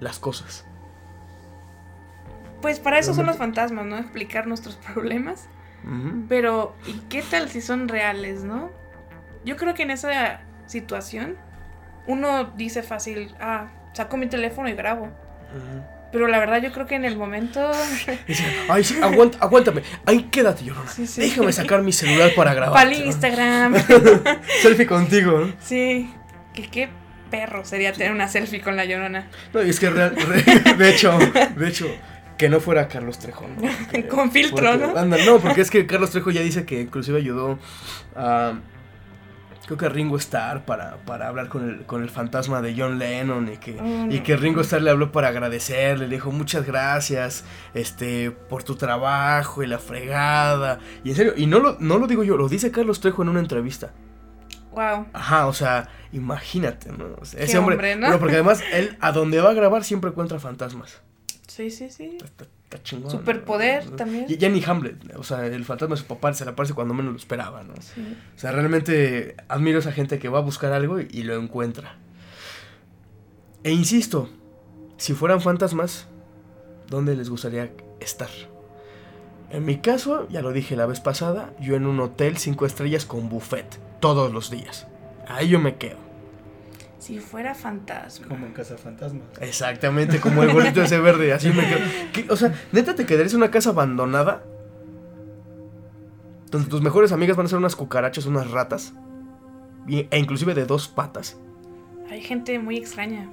las cosas.
Pues para eso son los fantasmas, ¿no? Explicar nuestros problemas. Pero, ¿y qué tal si son reales, no? Yo creo que en esa situación uno dice fácil, ah, saco mi teléfono y grabo. Pero la verdad yo creo que en el momento...
Dice, Ay, sí, aguanta, aguántame. Ay, quédate, llorona.
Sí, sí.
Déjame sacar mi celular para grabar.
Para el Instagram.
Selfie contigo, ¿no?
sí. Que qué perro sería tener una selfie con la llorona.
No, y es que real- re- de hecho, de hecho, que no fuera Carlos Trejo. ¿no? Porque-
Con filtro,
porque-
¿no?
anda, no, porque es que Carlos Trejo ya dice que inclusive ayudó a. Creo que Ringo Starr para, para hablar con el, con el fantasma de John Lennon y que,
Oh,
y
no.
que Ringo Starr le habló para agradecerle, le dijo muchas gracias este, por tu trabajo y la fregada. Y en serio, y no lo, no lo digo yo, lo dice Carlos Trejo en una entrevista.
Wow.
Ajá, o sea, imagínate, ¿no? O sea,
Qué
ese hombre,
hombre, ¿no?
pero porque además él a donde va a grabar siempre encuentra fantasmas.
Sí, sí, sí.
Está, está chingón.
Superpoder
¿no?
también.
Y ya ni Hamlet, o sea, el fantasma de su papá se le aparece cuando menos lo esperaba, ¿no?
Sí.
O sea, realmente admiro a esa gente que va a buscar algo y, y lo encuentra. E insisto, si fueran fantasmas, ¿dónde les gustaría estar? En mi caso, ya lo dije la vez pasada, yo en un hotel cinco estrellas con buffet, todos los días. Ahí yo me quedo.
Si fuera fantasma.
Como en Casa Fantasmas.
Exactamente, como el bolito ese verde, así me quedo. ¿Qué? O sea, neta te quedarías en una casa abandonada. Donde tus mejores amigas van a ser unas cucarachas, unas ratas. y- E inclusive de dos patas.
Hay gente muy extraña.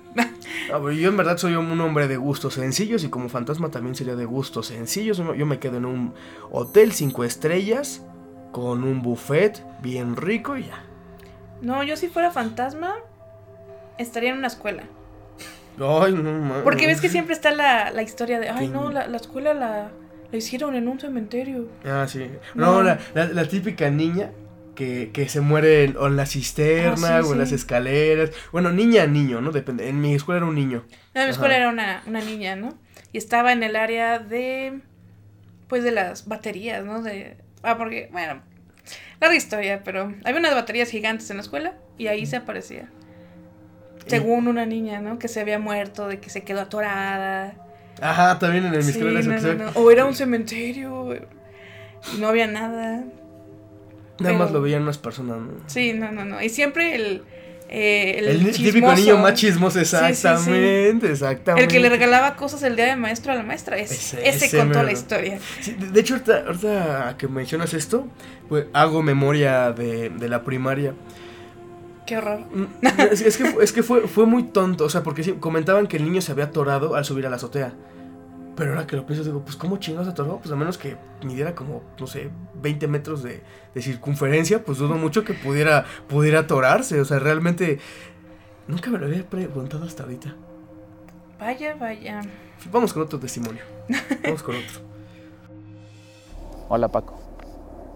Ah, yo en verdad soy un hombre de gustos sencillos y como fantasma también sería de gustos sencillos. Yo me quedo en un hotel cinco estrellas con un buffet bien rico y ya.
No, yo si fuera fantasma, estaría en una escuela.
Ay, no mames.
Porque ves que siempre está la, la historia de, ay, no, la, la escuela la, la hicieron en un cementerio.
Ah, sí. No,
No.
La, la- típica niña que, que se muere en, o en la cisterna
Ah, sí,
o en las escaleras. Bueno, niña, niño, ¿no? Depende. En mi escuela era un niño.
No, en mi escuela era una, una niña, ¿no? Y estaba en el área de, pues, de las baterías, ¿no? De, ah, porque, bueno, larga historia, pero había unas baterías gigantes en la escuela y ahí se aparecía. Según una niña, ¿no? Que se había muerto, de que se quedó atorada.
Ajá, también en mi
Sí,
eso,
no, no, no. O era un cementerio y no había nada.
Nada más lo veían unas personas, ¿no?
Sí, no, no, no. Y siempre el, eh, el,
El, típico niño más chismoso,
sí, sí.
exactamente, exactamente.
El que le regalaba cosas el día de maestro a la maestra. Ese,
Ese-
ese,
ese
contó la historia.
De hecho, ahorita, ahorita que mencionas esto, pues hago memoria de, de la primaria.
Qué horror.
Mm, Es, es que, fu- es que fue, fue muy tonto, o sea, porque sí, comentaban que el niño se había atorado al subir a la azotea. Pero ahora que lo pienso, digo, pues ¿cómo chingados se atoró? Pues a menos que midiera como, no sé, 20 metros de, de circunferencia, pues dudo mucho que pudiera, pudiera atorarse. O sea, realmente nunca me lo había preguntado hasta ahorita.
Vaya, vaya.
Vamos con otro testimonio. Vamos con otro.
Hola Paco,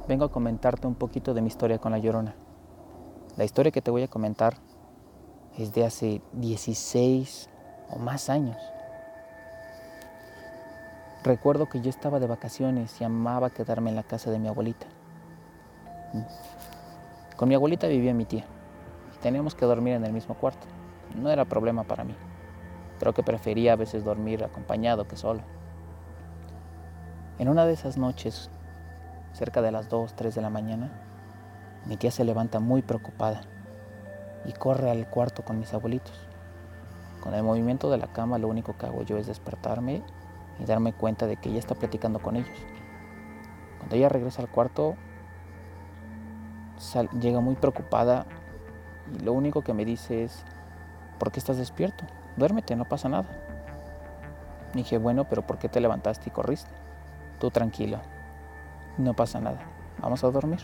vengo a comentarte un poquito de mi historia con la Llorona. La historia que te voy a comentar es de hace 16 o más años. Recuerdo que yo estaba de vacaciones y amaba quedarme en la casa de mi abuelita. Con mi abuelita vivía mi tía y teníamos que dormir en el mismo cuarto. No era problema para mí. Creo que prefería a veces dormir acompañado que solo. En una de esas noches, cerca de las 2, 3 de la mañana, mi tía se levanta muy preocupada y corre al cuarto con mis abuelitos. Con el movimiento de la cama lo único que hago yo es despertarme y darme cuenta de que ella está platicando con ellos. Cuando ella regresa al cuarto, sal- llega muy preocupada y lo único que me dice es, ¿por qué estás despierto? Duérmete, no pasa nada. Dije, bueno, pero ¿por qué te levantaste y corriste? Tú tranquilo, no pasa nada, vamos a dormir.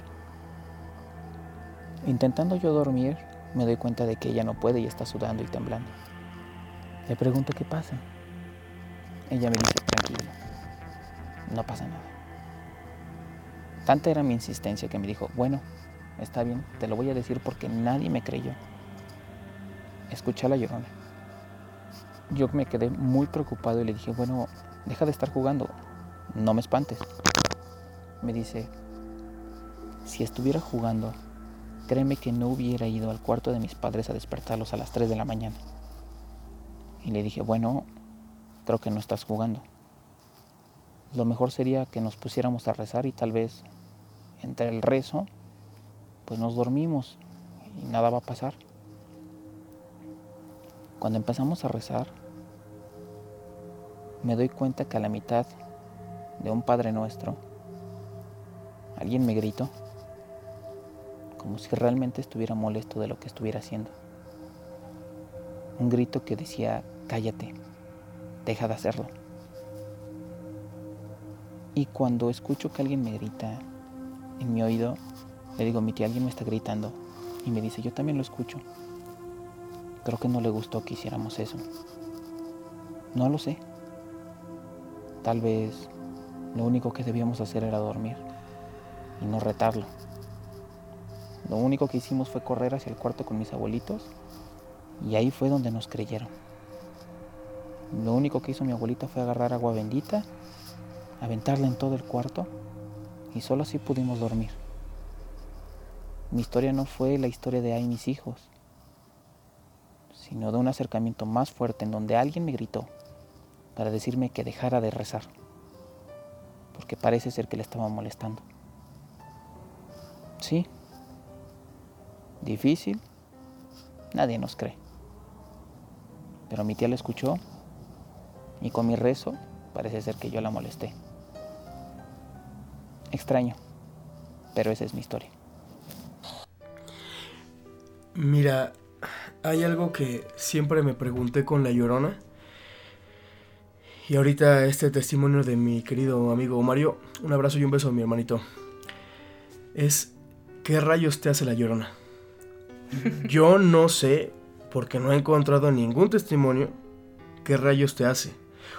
Intentando yo dormir, me doy cuenta de que ella no puede y está sudando y temblando. Le pregunto qué pasa. Ella me dice, tranquilo, no pasa nada. Tanta era mi insistencia que me dijo, bueno, está bien, te lo voy a decir porque nadie me creyó. Escuché a la llorona. Yo me quedé muy preocupado y le dije, bueno, deja de estar jugando, no me espantes. Me dice, si estuviera jugando, créeme que no hubiera ido al cuarto de mis padres a despertarlos a las 3 de la mañana. Y le dije, bueno, creo que no estás jugando. Lo mejor sería que nos pusiéramos a rezar y tal vez entre el rezo, pues nos dormimos y nada va a pasar. Cuando empezamos a rezar, me doy cuenta que a la mitad de un Padre Nuestro, alguien me gritó, como si realmente estuviera molesto de lo que estuviera haciendo. Un grito que decía, cállate, deja de hacerlo. Y cuando escucho que alguien me grita en mi oído, le digo, mi tía, alguien me está gritando. Y me dice, yo también lo escucho. Creo que no le gustó que hiciéramos eso. No lo sé. Tal vez lo único que debíamos hacer era dormir y no retarlo. Lo único que hicimos fue correr hacia el cuarto con mis abuelitos y ahí fue donde nos creyeron. Lo único que hizo mi abuelita fue agarrar agua bendita, aventarla en todo el cuarto y solo así pudimos dormir. Mi historia no fue la historia de ay mis hijos, sino de un acercamiento más fuerte en donde alguien me gritó para decirme que dejara de rezar, porque parece ser que le estaba molestando. Sí, difícil, nadie nos cree. Pero mi tía la escuchó y con mi rezo parece ser que yo la molesté. Extraño, pero esa es mi historia.
Mira, hay algo que siempre me pregunté con la llorona. Y ahorita este testimonio de mi querido amigo Mario, un abrazo y un beso a mi hermanito. Es, ¿qué rayos te hace la llorona? Yo no sé, porque no he encontrado ningún testimonio, qué rayos te hace.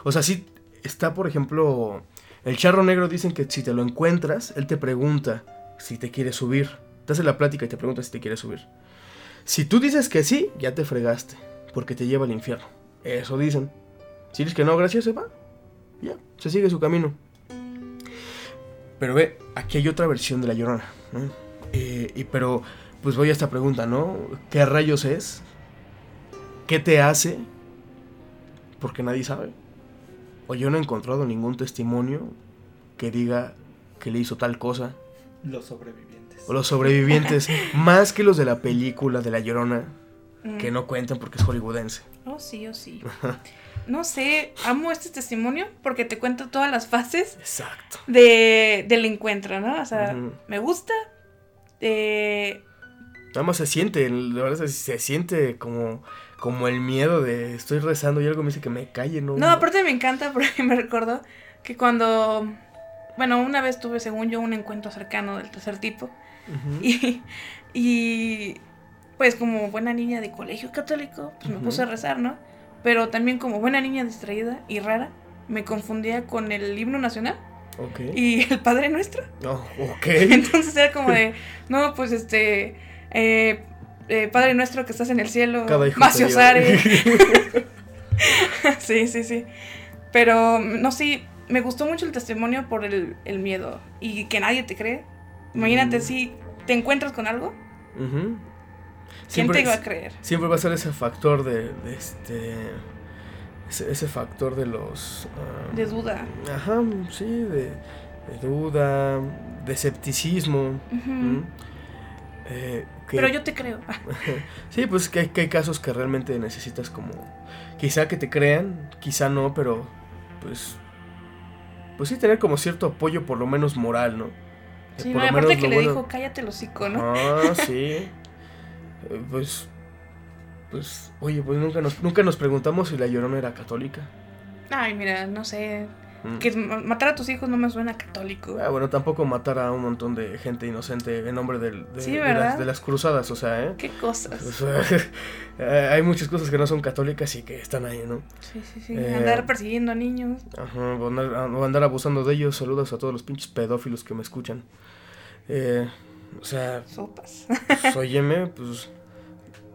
O sea, si está, por ejemplo, el charro negro dicen que si te lo encuentras, él te pregunta si te quiere subir. Te hace la plática y te pregunta si te quiere subir. Si tú dices que sí, ya te fregaste, porque te lleva al infierno. Eso dicen. Si dices que no, gracias, se va. Ya, se sigue su camino. Pero ve, aquí hay otra versión de la llorona. Eh, y pero, pues voy a esta pregunta, ¿no? ¿Qué rayos es? ¿Qué te hace? Porque nadie sabe. O yo no he encontrado ningún testimonio que diga que le hizo tal cosa.
Los sobrevivientes.
O los sobrevivientes, más que los de la película de La Llorona, que
Mm.
no cuentan porque es hollywoodense.
Oh, sí, oh, sí. No sé, amo este testimonio porque te cuento todas las fases
Exacto.
de, del encuentro, ¿no? O sea, me gusta. eh,
Nada más se siente, la verdad se, se siente como, como el miedo de estoy rezando y algo me dice que me calle, ¿no?
no, aparte me encanta porque me recuerdo que cuando. Bueno, una vez tuve, según yo, un encuentro cercano del tercer tipo. Y, y pues como buena niña de colegio católico, pues me puse a rezar, ¿no? Pero también como buena niña distraída y rara, me confundía con el himno nacional
Ok.
y el Padre Nuestro.
No, ok.
Entonces era como de, no, pues este, eh, eh, Padre Nuestro que estás en el cielo,
Cada hijo
Macio
te
Sare.
dio.
sí, sí, sí. Pero, no sé, me gustó mucho el testimonio por el, el miedo y que nadie te cree. Imagínate
Mm.
si te encuentras con algo. ¿quién
Siempre
te iba a creer?
Siempre va a ser ese factor de, de este. Ese, ese factor de los. ah,
De duda.
Ajá, sí, de, de duda, de escepticismo. ¿m? Eh, que-
Pero yo te creo.
Sí, pues que hay, que hay casos que realmente necesitas como... Quizá que te crean, quizá no, pero pues... Pues sí, tener como cierto apoyo por lo menos moral, ¿no?
Sí,
por
no,
lo
aparte
menos
que
lo
le
bueno-
dijo, cállate el hocico, ¿no?
Ah, sí. Eh, Pues... Pues, oye, pues nunca nos, nunca nos preguntamos si la Llorona era católica.
Ay, mira, no sé.
Mm.
Que ma- matar a tus hijos no me suena católico.
Ah, bueno, tampoco matar a un montón de gente inocente en nombre del- de,
Sí,
de
¿verdad?
las, de las cruzadas, o sea, ¿eh?
Qué cosas.
O sea, eh, hay muchas cosas que no son católicas y que están ahí, ¿no?
Sí, sí, sí.
Eh,
Andar persiguiendo a niños.
Ajá, o andar, o andar abusando de ellos. Saludos a todos los pinches pedófilos que me escuchan. Eh, o sea,
Sopas.
pues, óyeme, pues.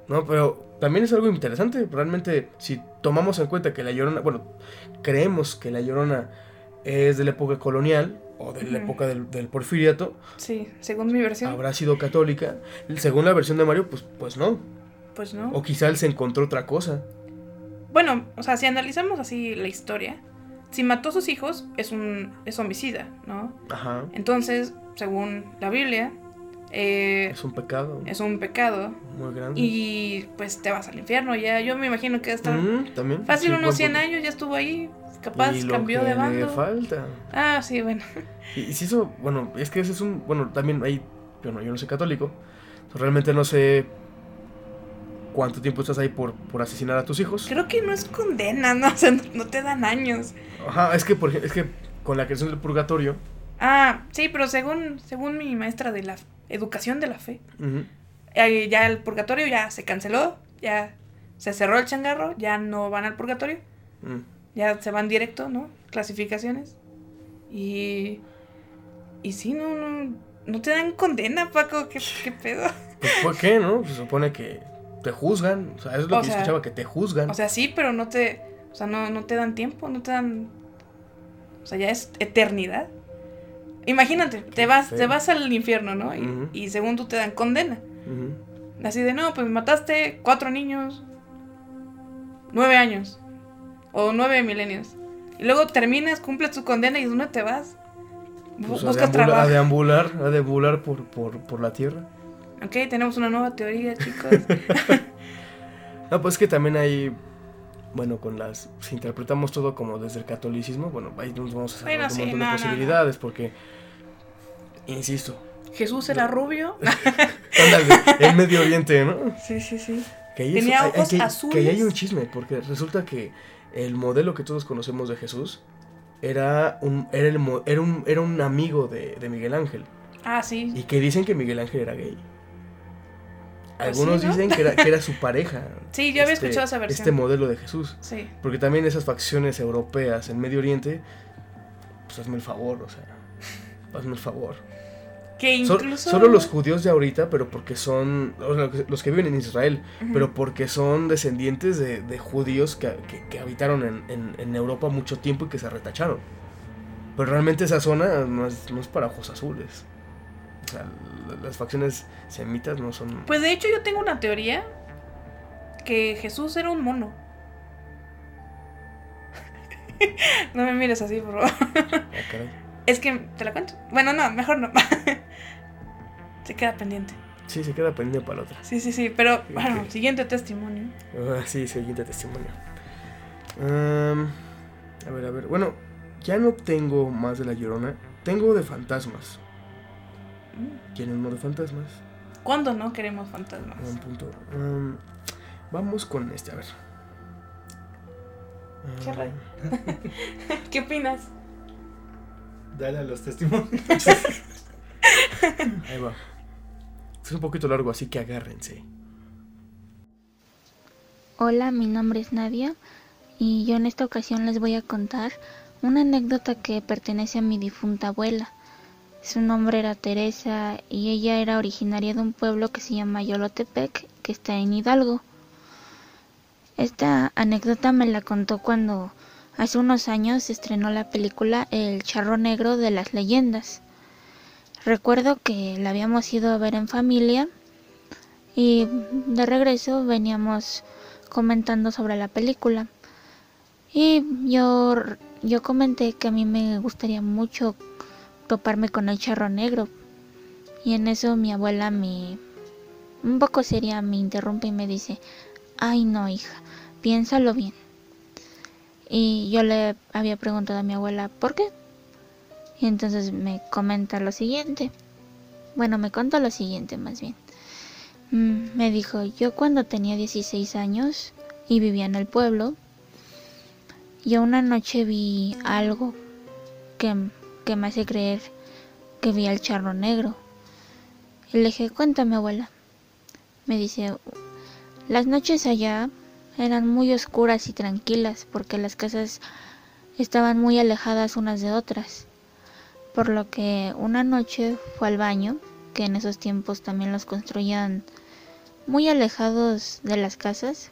No, pero también es algo interesante. Realmente, si tomamos en cuenta que la llorona. Bueno, creemos que la llorona es de la época colonial o de la época del, del porfiriato,
Sí, según mi versión.
habrá sido católica. Según la versión de Mario, pues, pues no.
Pues no.
O quizá él se encontró otra cosa.
Bueno, o sea, si analizamos así la historia, si mató a sus hijos, es un es homicida, ¿no?
Ajá.
Entonces, según la Biblia, eh,
Es un pecado
es un pecado
muy grande.
y pues te vas al infierno. Ya, yo me imagino que hasta
Mm, también.
fácil
Sí,
unos
buen
100
punto.
años ya estuvo ahí, capaz
Y lo
cambió
que
de
le
bando.
falta.
Ah, sí, bueno.
Y, y si eso, bueno, es que ese es un, bueno, también hay, bueno, yo no soy católico, realmente no sé cuánto tiempo estás ahí por, por asesinar a tus hijos.
Creo que no es condena, ¿no? O sea, no, no te dan años.
Ajá, es que, por es que con la creación del purgatorio.
Ah, sí, pero según, según mi maestra de la educación de la fe, eh, ya el purgatorio ya se canceló, ya se cerró el changarro, ya no van al purgatorio,
mm.
ya se van directo, ¿no? Clasificaciones. Y. Y sí, no, no, no te dan condena, Paco, ¿qué, qué pedo?
Pues, ¿por qué, no? Se supone que te juzgan. O sea, eso es lo
O
que yo
sea,
escuchaba, que te juzgan.
O sea, sí, pero no te. O sea, no, no te dan tiempo, no te dan. O sea, ya es eternidad. Imagínate, te vas, te vas al infierno, ¿no? Y, según tú te dan condena. Así de, no, pues mataste cuatro niños, nueve años, o nueve milenios. Y luego terminas, cumples tu condena y ¿dónde te vas?
Pues a,
Buscas
a
trabajo.
deambular, a deambular por, por, por la tierra.
Ok, tenemos una nueva teoría, chicos.
No, pues es que también hay, bueno, con las, si interpretamos todo como desde el catolicismo, bueno, ahí nos vamos a saber
Bueno,
un
sí,
montón
no,
de
no, no.
posibilidades, porque, insisto,
Jesús era rubio.
ándale, el Medio Oriente, ¿no?
sí, sí, sí.
Que ahí
Tenía
hay- hay
ojos
que,
azules.
que ahí hay un chisme, porque resulta que el modelo que todos conocemos de Jesús era un, era el, era un, era un amigo de, de Miguel Ángel,
Ah, sí.
y que dicen que Miguel Ángel era gay.
Pues
Algunos
sí, ¿no?
dicen que era, que era su pareja.
Sí, yo había escuchado esa versión.
Este modelo de Jesús.
Sí.
Porque también esas facciones europeas en Medio Oriente, pues hazme el favor, o sea, hazme el favor.
Que incluso.
solo los judíos de ahorita, pero porque son o sea, los que viven en Israel, pero porque son descendientes de, de judíos que, que- que habitaron en, en- en Europa mucho tiempo y que se retacharon. Pero realmente esa zona no es, no es para ojos azules. Sea, las facciones semitas no son...
Pues de hecho, yo tengo una teoría que Jesús era un mono. no me mires así, por favor.
Ah.
Es que te la cuento. Bueno, no, mejor no. Se queda pendiente.
Sí, se queda pendiente para la otra.
Sí, sí, sí. Pero, bueno, siguiente testimonio.
Ah, sí, siguiente testimonio. A ver, a ver. Bueno, ya no tengo más de la llorona. Tengo de fantasmas. ¿Quieren uno de fantasmas?
¿Cuándo no queremos fantasmas?
Un punto. Am, vamos con este, a ver.
¿Qué? ¿Qué opinas?
Dale a los testimonios.
ahí va. Es un poquito largo, así que agárrense.
Hola, mi nombre es Nadia y yo en esta ocasión les voy a contar una anécdota que pertenece a mi difunta abuela. Su nombre era Teresa y ella era originaria de un pueblo que se llama Yolotepec, que está en Hidalgo. Esta anécdota me la contó cuando hace unos años se estrenó la película El charro negro de las leyendas. Recuerdo que la habíamos ido a ver en familia y de regreso veníamos comentando sobre la película. Y yo, yo comenté que a mí me gustaría mucho toparme con el charro negro. Y en eso mi abuela me, un poco seria, me interrumpe y me dice, ay no hija, piénsalo bien. Y yo le había preguntado a mi abuela, ¿por qué? Y entonces me comenta lo siguiente. Bueno, me contó lo siguiente más bien. Mm, Me dijo, yo cuando tenía 16 años y vivía en el pueblo, yo una noche vi algo que, que me hace creer que vi al charro negro. Y le dije, cuéntame abuela. Me dice, las noches allá eran muy oscuras y tranquilas porque las casas estaban muy alejadas unas de otras. Por lo que una noche fue al baño, que en esos tiempos también los construían muy alejados de las casas,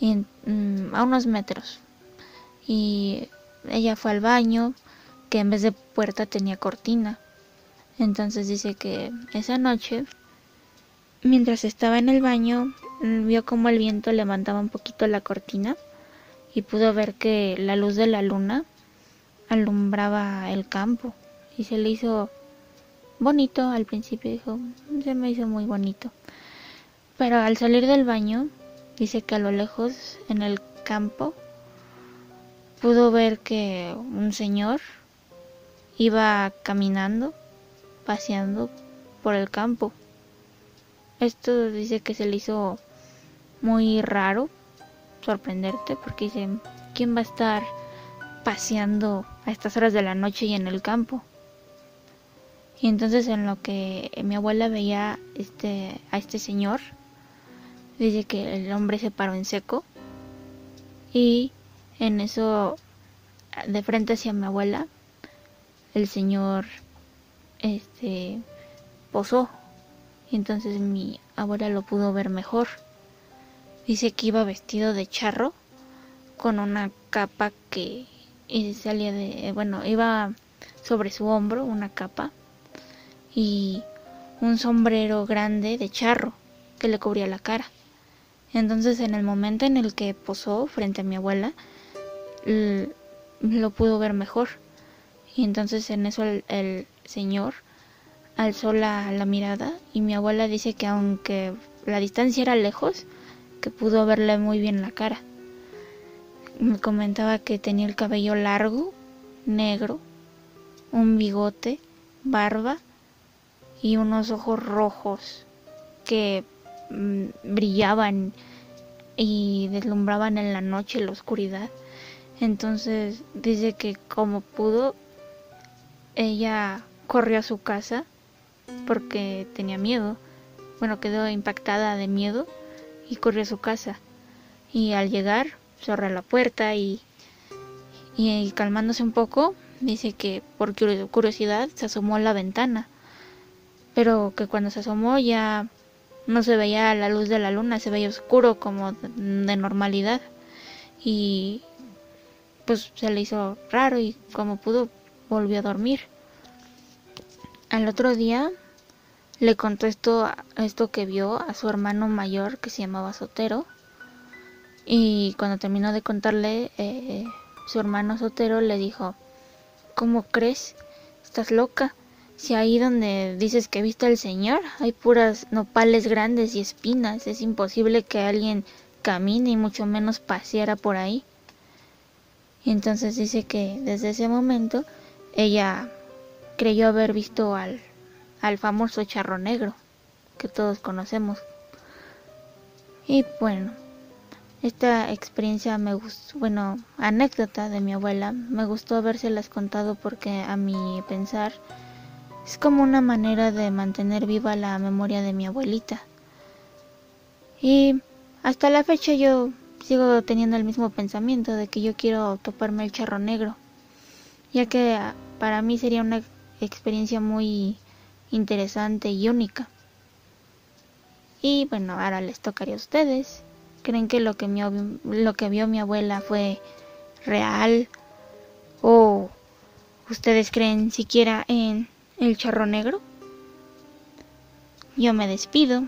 mm, a unos metros. Y ella fue al baño, que en vez de puerta tenía cortina. Entonces dice que esa noche, mientras estaba en el baño, vio como el viento levantaba un poquito la cortina y pudo ver que la luz de la luna alumbraba el campo y se le hizo bonito al principio dijo se me hizo muy bonito pero al salir del baño dice que a lo lejos en el campo pudo ver que un señor iba caminando paseando por el campo esto dice que se le hizo muy raro sorprenderte porque dice quién va a estar paseando a estas horas de la noche y en el campo. Y entonces en lo que mi abuela veía este, a este señor, dice que el hombre se paró en seco y en eso, de frente hacia mi abuela, el señor este posó. Y entonces mi abuela lo pudo ver mejor. Dice que iba vestido de charro con una capa que salía de, bueno, iba sobre su hombro una capa y un sombrero grande de charro que le cubría la cara. Entonces en el momento en el que posó frente a mi abuela, lo pudo ver mejor. Y entonces en eso el, señor alzó la, la, mirada y mi abuela dice que aunque la distancia era lejos, que pudo verle muy bien la cara. Me comentaba que tenía el cabello largo, negro, un bigote, barba y unos ojos rojos que mm, brillaban y deslumbraban en la noche, la oscuridad. Entonces dice que como pudo, ella corrió a su casa porque tenía miedo. Bueno, quedó impactada de miedo y corrió a su casa. Y al llegar, cerró la puerta y, y, calmándose un poco, dice que por curiosidad se asomó a la ventana. Pero que cuando se asomó ya no se veía la luz de la luna, se veía oscuro como de normalidad. Y pues se le hizo raro y como pudo volvió a dormir. Al otro día le contó esto, esto que vio a su hermano mayor que se llamaba Sotero. Y cuando terminó de contarle, eh, su hermano Sotero le dijo, ¿cómo crees? ¿Estás loca? Si ahí donde dices que viste al Señor hay puras nopales grandes y espinas, es imposible que alguien camine y mucho menos paseara por ahí. Y entonces dice que desde ese momento ella creyó haber visto al, al famoso charro negro que todos conocemos. Y bueno, esta experiencia me gustó, bueno, anécdota de mi abuela, me gustó habérselas contado porque a mi pensar es como una manera de mantener viva la memoria de mi abuelita. Y hasta la fecha yo sigo teniendo el mismo pensamiento de que yo quiero toparme el charro negro, ya que para mí sería una experiencia muy interesante y única. Y bueno, ahora les tocaría a ustedes. ¿Creen que lo que, lo que vio mi abuela fue real? ¿O ustedes creen siquiera en el charro negro? Yo me despido.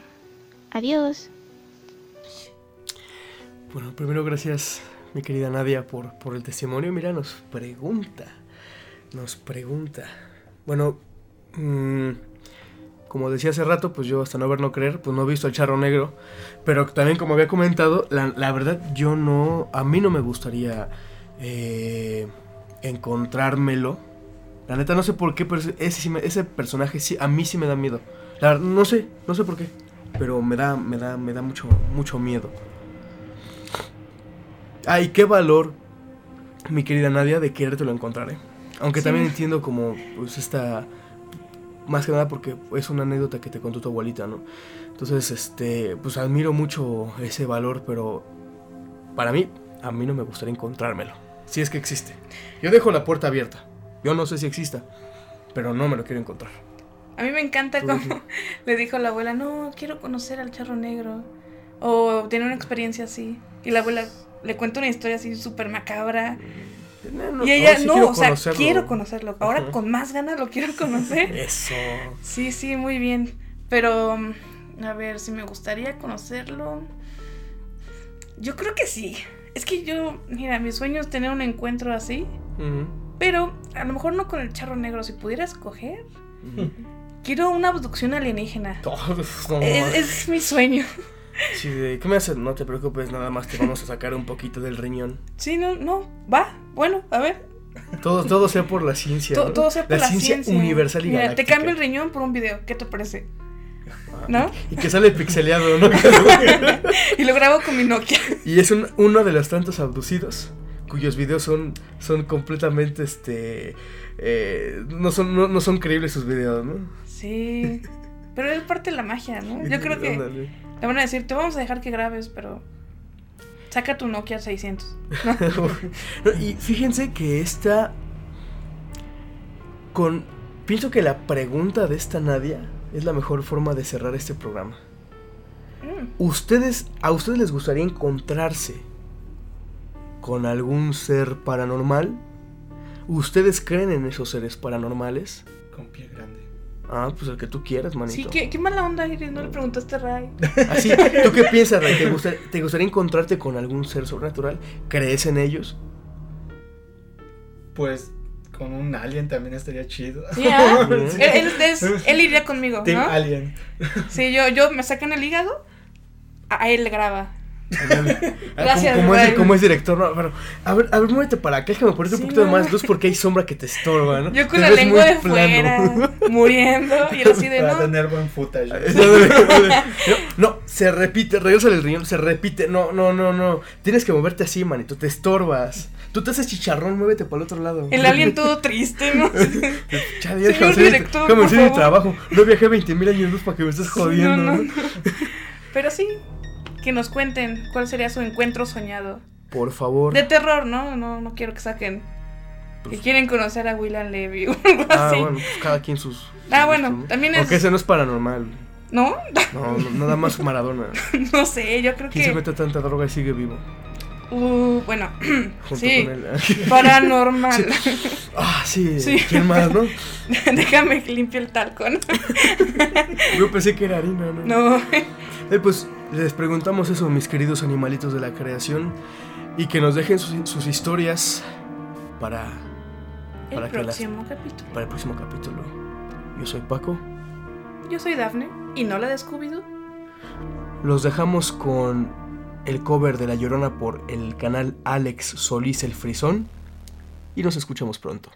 Adiós.
Bueno, primero gracias mi querida Nadia por, por el testimonio. Mira, nos pregunta, nos pregunta. Bueno, mmm, como decía hace rato, pues yo hasta no ver no creer, pues no he visto el charro negro. Pero también como había comentado, la, verdad yo no, a mí no me gustaría eh, encontrármelo. La neta no sé por qué, pero ese, ese personaje sí, a mí sí me da miedo. La, no sé, no sé por qué, pero me da, me da, me da mucho, mucho miedo. Ay, qué valor, mi querida Nadia, de quererte lo encontrar, ¿eh? Aunque también entiendo como, pues, esta... Más que nada porque es una anécdota que te contó tu abuelita, ¿no? Entonces, este, pues admiro mucho ese valor, pero para mí, a mí no me gustaría encontrármelo. Si es que existe. Yo dejo la puerta abierta. Yo no sé si exista, pero no me lo quiero encontrar.
A mí me encanta como le dijo la abuela, no, quiero conocer al charro negro. O tiene una experiencia así. Y la abuela, le cuento una historia así súper macabra. Y ella, no, o sea, quiero conocerlo. Ahora con más ganas lo quiero conocer.
Eso.
Sí, sí, muy bien. Pero, a ver, si me gustaría conocerlo. Yo creo que sí. Es que yo, mira, mi sueño es tener un encuentro así. Pero a lo mejor no con el charro negro. Si pudiera escoger, quiero una abducción alienígena. es mi sueño.
Sí, de, ¿qué me haces? No te preocupes, nada más te vamos a sacar un poquito del riñón.
Sí, no, no, va, bueno, a ver.
Todo, todo sea por la ciencia.
Todo, sea por la, ciencia,
universal y
Mira, te cambio el riñón por un video, ¿qué te parece? Ah, ¿No?
Y, que sale pixeleado, ¿no?
y lo grabo con mi Nokia.
Y es uno de los tantos abducidos cuyos videos son, son completamente, este, eh, no, son, no, no son creíbles sus videos, ¿no?
Sí. Pero es parte de la magia, ¿no? Yo creo que
Ándale.
Le van a decir, te vamos a dejar que grabes, pero saca tu Nokia 600.
No, y fíjense que esta, con, pienso que la pregunta de esta Nadia es la mejor forma de cerrar este programa.
Mm,
¿Ustedes, a ustedes les gustaría encontrarse con algún ser paranormal? ¿Ustedes creen en esos seres paranormales?
Con pie grande.
Ah, pues el que tú quieras,
Sí,
manito.
qué, qué mala onda, Iris, no le preguntaste a Ray.
Así, ¿tú qué piensas, Ray? ¿Te, gusta- ¿Te gustaría encontrarte con algún ser sobrenatural? ¿Crees en ellos?
Pues con un alien también estaría chido.
Sí, ¿ah? Él, él es- él iría conmigo,
Team
¿no?
Alien.
Sí, yo, yo me sacan el hígado, a a él le graba.
Ah,
Gracias,
como, como es,
Ray.
como es director, no, pero, a ver, a ver, muévete para acá, déjame ponerte
Sí,
un poquito de más luz porque hay sombra que te estorba, ¿no?
Yo con
Te
la lengua de fuera, muriendo, y él así de
Para
no.
tener buen footage.
No, no, se repite, regresa el riñón, se repite. No, no, no, no. Tienes que moverte así, manito, te estorbas. Tú te haces chicharrón, muévete para el otro lado.
El alien todo triste, ¿no?
Ya déjame
Señor director, por favor.
trabajo. No viajé 20 mil años luz para que me estés jodiendo.
no,
¿no?
no. Pero sí, que nos cuenten cuál sería su encuentro soñado.
Por favor.
De terror, ¿no? No, no quiero que saquen. Que
Pues-
quieren conocer a William Levy o algo
Ah,
así.
bueno, pues cada quien sus.
Ah,
sus
bueno, también es-
Aunque ese no es paranormal.
¿No?
No, no, nada más Maradona.
no sé, yo creo
¿Quién se
que.
mete tanta droga y sigue vivo?
Uh, bueno,
Junto
sí,
con él.
paranormal.
Ah, sí.
Sí.
¿Quién más, no?
Déjame que limpie el talco, ¿no?
Yo pensé que era harina, ¿no?
No.
Eh, pues les preguntamos eso, mis queridos animalitos de la creación, y que nos dejen sus, sus historias para,
El
Para que las-
próximo capítulo.
para el próximo capítulo. Yo soy Paco.
Yo soy Dafne y no la de.
Los dejamos con el cover de La Llorona por el canal Alex Solís el Frisón. Y nos escuchamos pronto.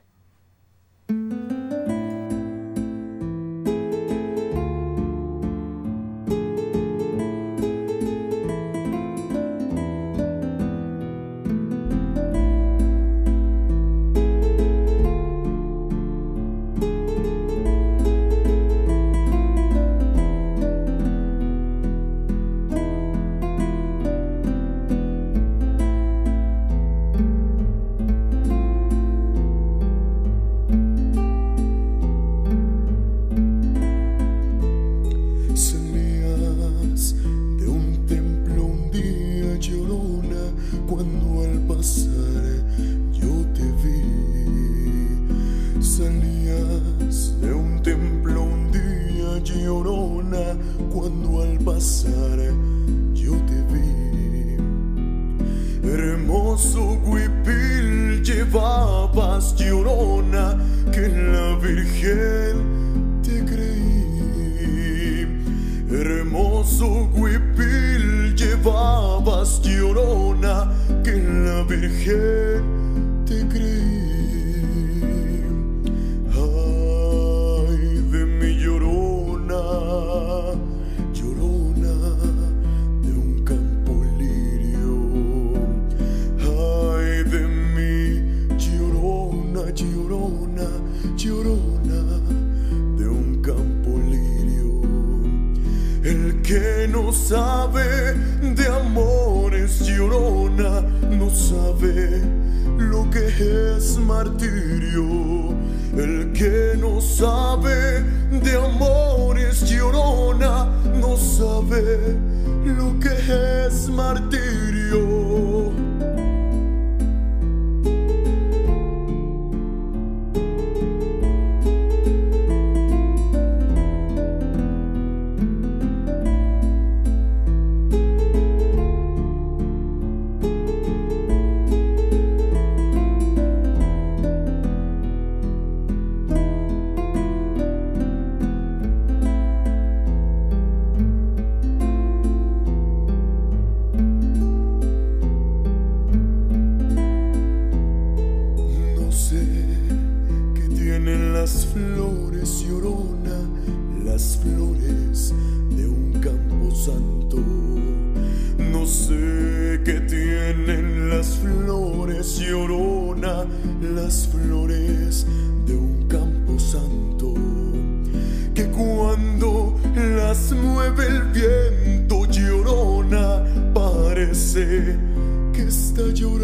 Está